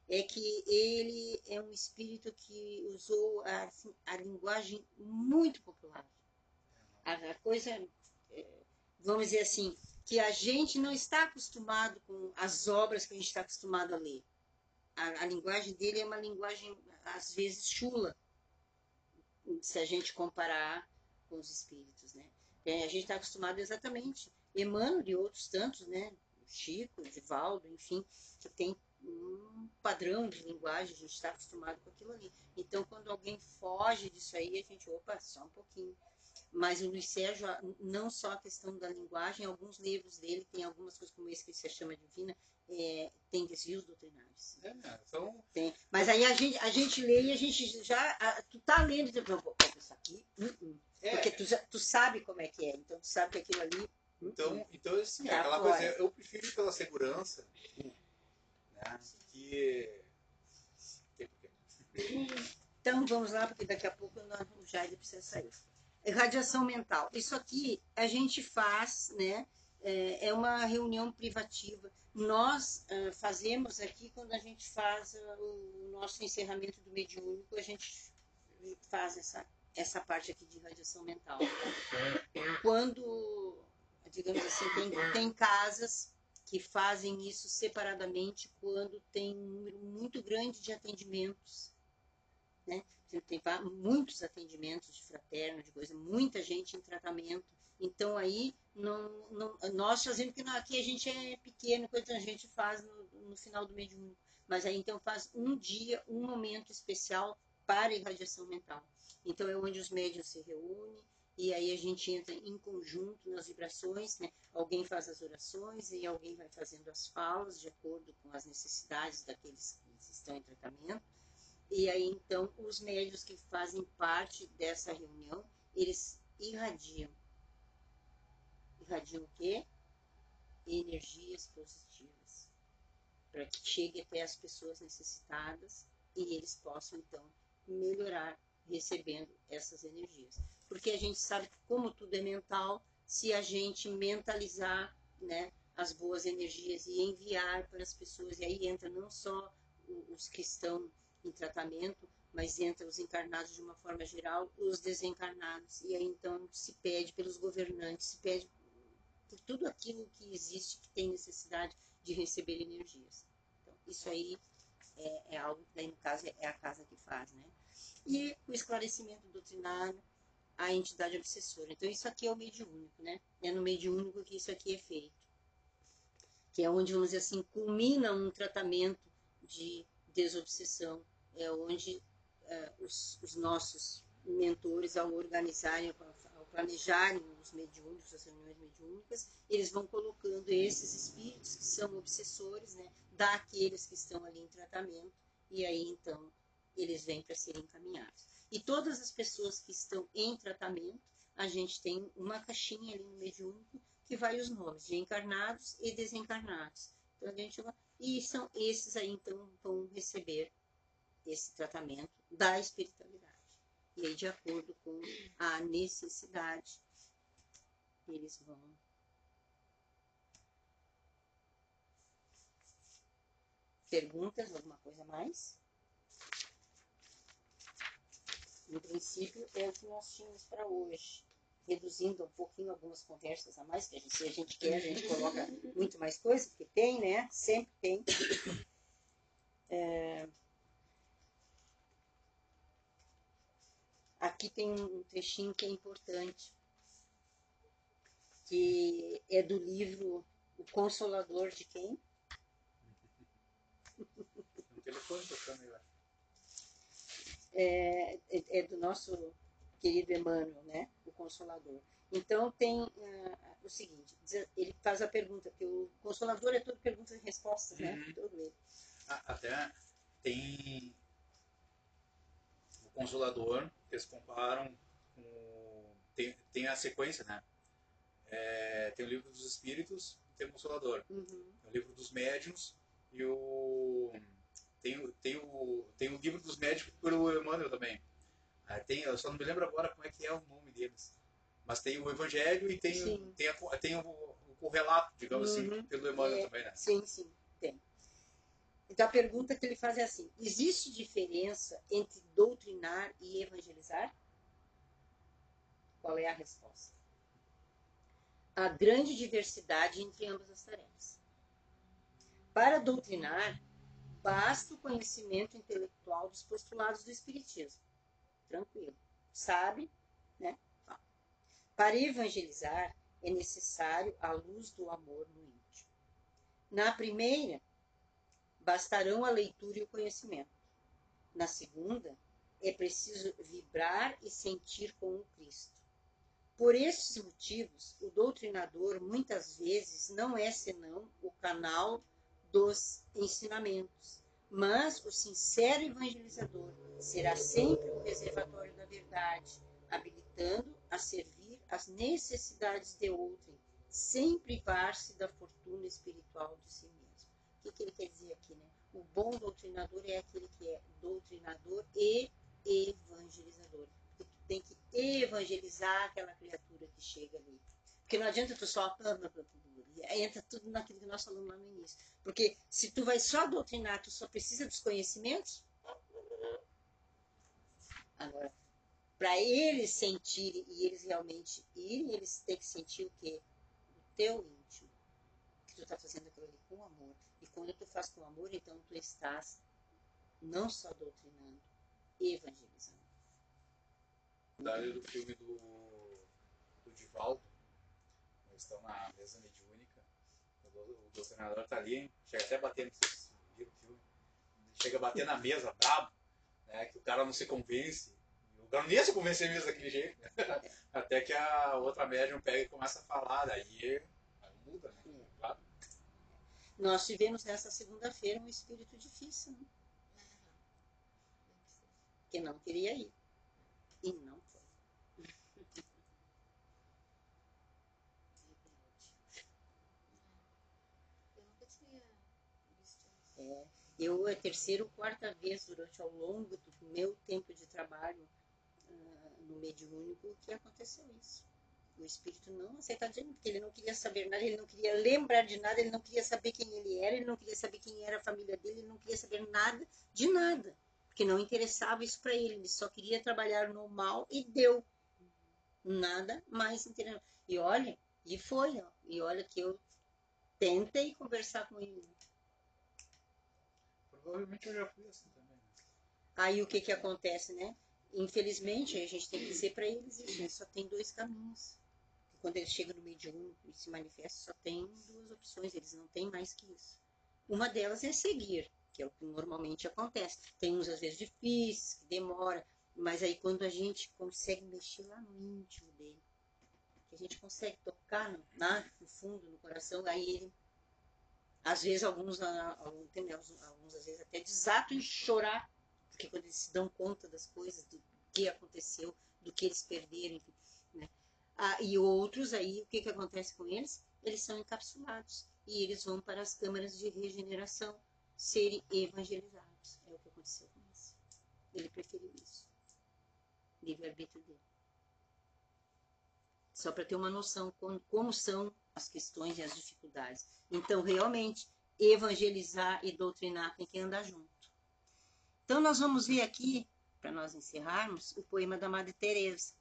é que ele é um espírito que usou assim, a linguagem muito popular. A, a coisa, vamos dizer assim, que a gente não está acostumado com as obras que a gente está acostumado a ler. A, a linguagem dele é uma linguagem, às vezes, chula, se a gente comparar com os espíritos, né? É, a gente está acostumado exatamente, Emmanuel e outros tantos, né? Chico, Divaldo, enfim, que tem um padrão de linguagem, a gente está acostumado com aquilo ali. Então, quando alguém foge disso aí, a gente, opa, só um pouquinho. Mas o Luiz Sérgio, não só a questão da linguagem, alguns livros dele tem algumas coisas como esse que se chama Divina, é, tem desvios doutrinários. É, então, Tem. Mas aí a gente, a gente lê e a gente já. a- tu tá lendo e tu, não, vou isso aqui. hum, hum. é, Porque tu, já- tu sabe como é que é. Então tu sabe que aquilo ali. hum, hum. Então, então assim, Tá aquela fora. coisa, eu prefiro ir pela segurança, né, que... que- Então vamos lá, porque daqui a pouco nós- o Jair precisa sair. Radiação mental. Isso aqui a gente faz, né? É é uma reunião privativa. Nós ah, fazemos aqui quando a gente faz ah, o nosso encerramento do mediúnico, a gente faz essa, essa parte aqui de radiação mental. Quando, digamos assim, tem, tem casas que fazem isso separadamente quando tem um número muito grande de atendimentos né? Tem, tem muitos atendimentos de fraterno, de coisa, muita gente em tratamento. Então aí não, não, nós fazemos que não- aqui a gente é pequeno, coisa a gente faz no, no final do mediúnico. Mas aí então faz um dia, um momento especial para irradiação mental. Então é onde os médios se reúnem e aí a gente entra em conjunto nas vibrações, né? Alguém faz as orações e alguém vai fazendo as falas de acordo com as necessidades daqueles que estão em tratamento. E aí, então, os médios que fazem parte dessa reunião, eles irradiam. Irradiam o quê? Energias positivas. Para que chegue até as pessoas necessitadas e eles possam, então, melhorar recebendo essas energias. Porque a gente sabe que, como tudo é mental, se a gente mentalizar né, as boas energias e enviar para as pessoas, e aí entra não só os que estão em tratamento, mas entra os encarnados de uma forma geral, os desencarnados. E aí então se pede pelos governantes, se pede por tudo aquilo que existe que tem necessidade de receber energias. Então, isso aí é, é algo que daí no caso é a casa que faz, né? E o esclarecimento doutrinário, a entidade obsessora. Então isso aqui é o mediúnico, né? É no mediúnico que isso aqui é feito. Que é onde, vamos dizer assim, culmina um tratamento de desobsessão, é onde eh, os, os nossos mentores, ao organizarem, ao planejarem os mediúnicos, as reuniões mediúnicas, eles vão colocando esses espíritos que são obsessores, né, daqueles que estão ali em tratamento, e aí então eles vêm para serem encaminhados. E todas as pessoas que estão em tratamento, a gente tem uma caixinha ali no mediúnico que vai os nomes de encarnados e desencarnados. Então a gente e são esses aí então vão receber esse tratamento da espiritualidade. E aí, de acordo com a necessidade, eles vão. Perguntas, alguma coisa mais? No princípio, é o que nós tínhamos para hoje. Reduzindo um pouquinho algumas conversas a mais, que a gente, se a gente quer, a gente coloca muito mais coisa, porque tem, né? Sempre tem. É... Aqui tem um trechinho que é importante, que é do livro O Consolador de quem? Telefone tocando aí, é, é, é, do nosso querido Emmanuel, né? O Consolador. Então tem uh, o seguinte, ele faz a pergunta, que o Consolador é todo perguntas e respostas, né? Uhum. Todo ele. Até tem o Consolador, eles comparam com... Tem, tem a sequência, né? É, tem o livro dos Espíritos, tem o Consolador. Uhum. Tem o livro dos Médiuns e o tem, tem, o, tem o livro dos médicos pelo Emmanuel também. Ah, tem, eu só não me lembro agora como é que é o nome deles. Mas tem o Evangelho e tem, tem, a, tem o, o correlato, digamos assim, uhum. assim, pelo Emmanuel é, também, né? Sim, sim, tem. Então a pergunta que ele faz é assim: existe diferença entre doutrinar e evangelizar? Qual é a resposta? A grande diversidade entre ambas as tarefas. Para doutrinar, basta o conhecimento intelectual dos postulados do Espiritismo. Tranquilo. Sabe, né? Para evangelizar, é necessário a luz do amor no íntimo. Na primeira, bastarão a leitura e o conhecimento. Na segunda, é preciso vibrar e sentir com o Cristo. Por estes motivos, o doutrinador muitas vezes não é senão o canal dos ensinamentos. Mas o sincero evangelizador será sempre o reservatório da verdade, habilitando a servir às necessidades de outrem, sem privar-se da fortuna espiritual de si mesmo. Que, que ele quer dizer aqui, né? O bom doutrinador é aquele que é doutrinador e evangelizador. Porque tu tem que evangelizar aquela criatura que chega ali. Porque não adianta tu só entra tudo naquilo que nós falamos lá no início. Porque se tu vai só doutrinar, tu só precisa dos conhecimentos. Agora, para eles sentirem e eles realmente irem, eles têm que sentir o quê? O teu íntimo. Que tu está fazendo aquilo ali com amor. Quando tu faz com amor, então tu estás não só doutrinando, evangelizando. Daí do filme do, do Divaldo, eles estão na mesa mediúnica o doutrinador tá ali, chega até batendo, vocês viram o filme, chega a bater na mesa, brabo, né? que o cara não se convence, o cara não ia se convencer mesmo daquele jeito, né? até que a outra médium pega e começa a falar, daí, aí muda, né? Nós tivemos nessa segunda-feira um espírito difícil, né? que não queria ir. E não É, eu, é terceira ou quarta vez durante ao longo do meu tempo de trabalho uh, no mediúnico que aconteceu isso. O espírito não aceitava de porque ele não queria saber nada, ele não queria lembrar de nada, ele não queria saber quem ele era, ele não queria saber quem era a família dele, ele não queria saber nada de nada, porque não interessava isso para ele, ele só queria trabalhar no mal e deu. Nada mais interessante. E olha, e foi, ó, e olha que eu tentei conversar com ele Provavelmente eu já fui assim também. Né? Aí o que que acontece, né? Infelizmente, a gente tem que dizer para eles isso, né? só tem dois caminhos. Quando eles chegam no mediúnico e se manifestam, só tem duas opções, eles não têm mais que isso. Uma delas é seguir, que é o que normalmente acontece. Tem uns às vezes difíceis, que demora, mas aí quando a gente consegue mexer lá no íntimo dele, que a gente consegue tocar no, no fundo, no coração, aí ele, às vezes, alguns, ah, tem, alguns, alguns às vezes até desatam em chorar, porque quando eles se dão conta das coisas, do que aconteceu, do que eles perderam, enfim, né? Ah, e outros aí, o que, que acontece com eles? Eles são encapsulados e eles vão para as câmaras de regeneração serem evangelizados. É o que aconteceu com esse. Ele preferiu isso. Livre-arbítrio dele. Só para ter uma noção como, como são as questões e as dificuldades. Então, realmente, evangelizar e doutrinar tem que andar junto. Então, nós vamos ver aqui, para nós encerrarmos, o poema da Madre Teresa.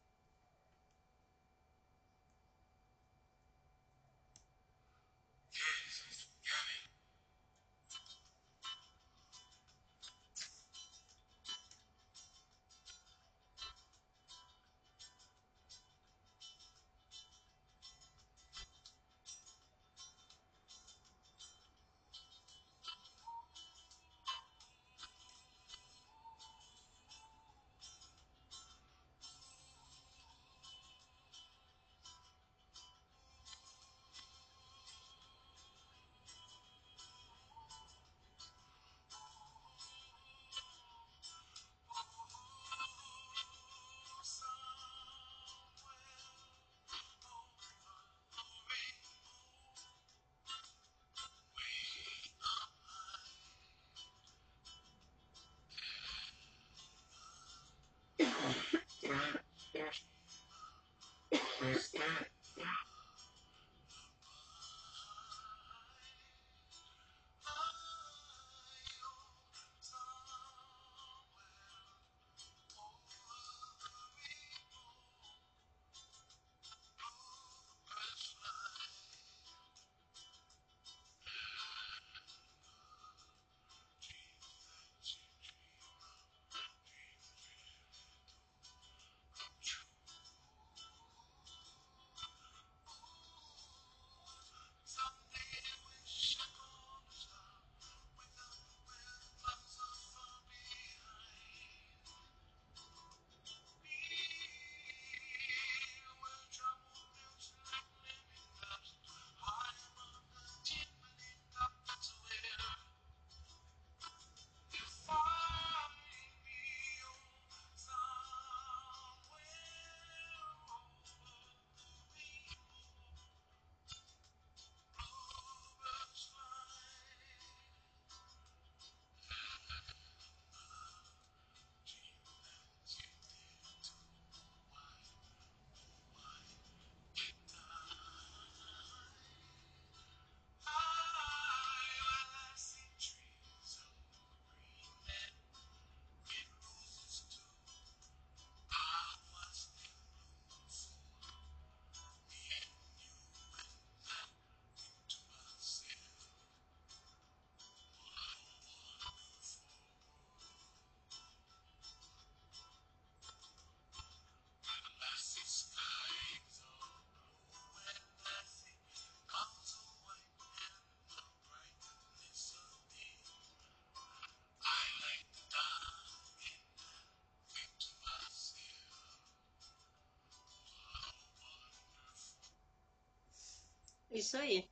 Isso aí.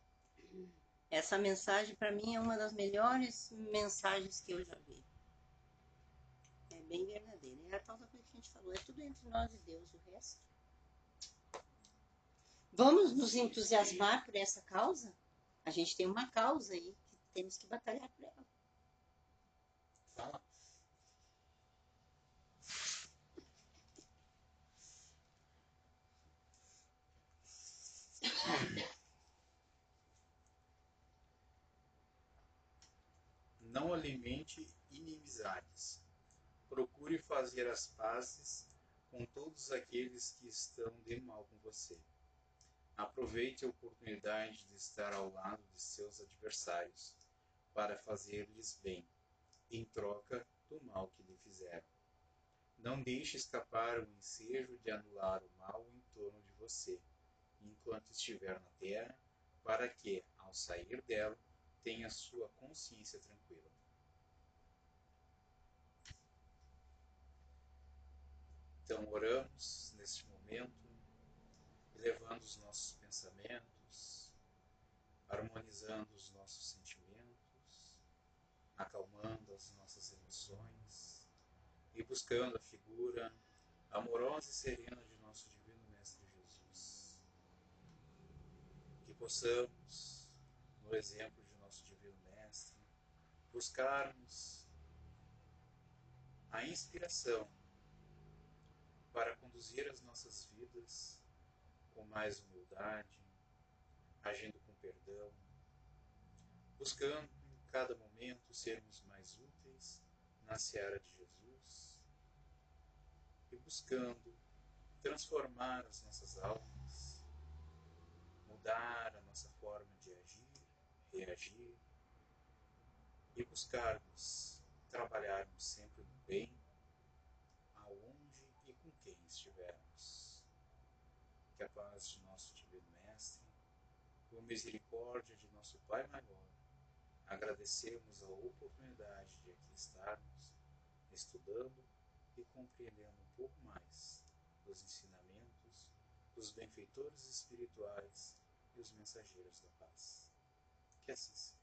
Essa mensagem, para mim, é uma das melhores mensagens que eu já vi. É bem verdadeira. É a tal da coisa que a gente falou. É tudo entre nós e Deus, o resto. Vamos nos entusiasmar por essa causa? A gente tem uma causa aí que temos que batalhar por ela. Fala. Não alimente inimizades. Procure fazer as pazes com todos aqueles que estão de mal com você. Aproveite a oportunidade de estar ao lado de seus adversários para fazer-lhes bem, em troca do mal que lhe fizeram. Não deixe escapar o ensejo de anular o mal em torno de você, enquanto estiver na terra, para que, ao sair dela, tenha sua consciência tranquila. Então, oramos neste momento, elevando os nossos pensamentos, harmonizando os nossos sentimentos, acalmando as nossas emoções e buscando a figura amorosa e serena de nosso Divino Mestre Jesus. Que possamos, no exemplo de nosso Divino Mestre, buscarmos a inspiração para conduzir as nossas vidas com mais humildade, agindo com perdão, buscando em cada momento sermos mais úteis na seara de Jesus e buscando transformar as nossas almas, mudar a nossa forma de agir, reagir e buscarmos trabalharmos sempre no bem estivermos. Que a paz de nosso Divino Mestre, por misericórdia de nosso Pai maior, agradecemos a oportunidade de aqui estarmos estudando e compreendendo um pouco mais dos ensinamentos dos benfeitores espirituais e os mensageiros da paz. Que assim seja.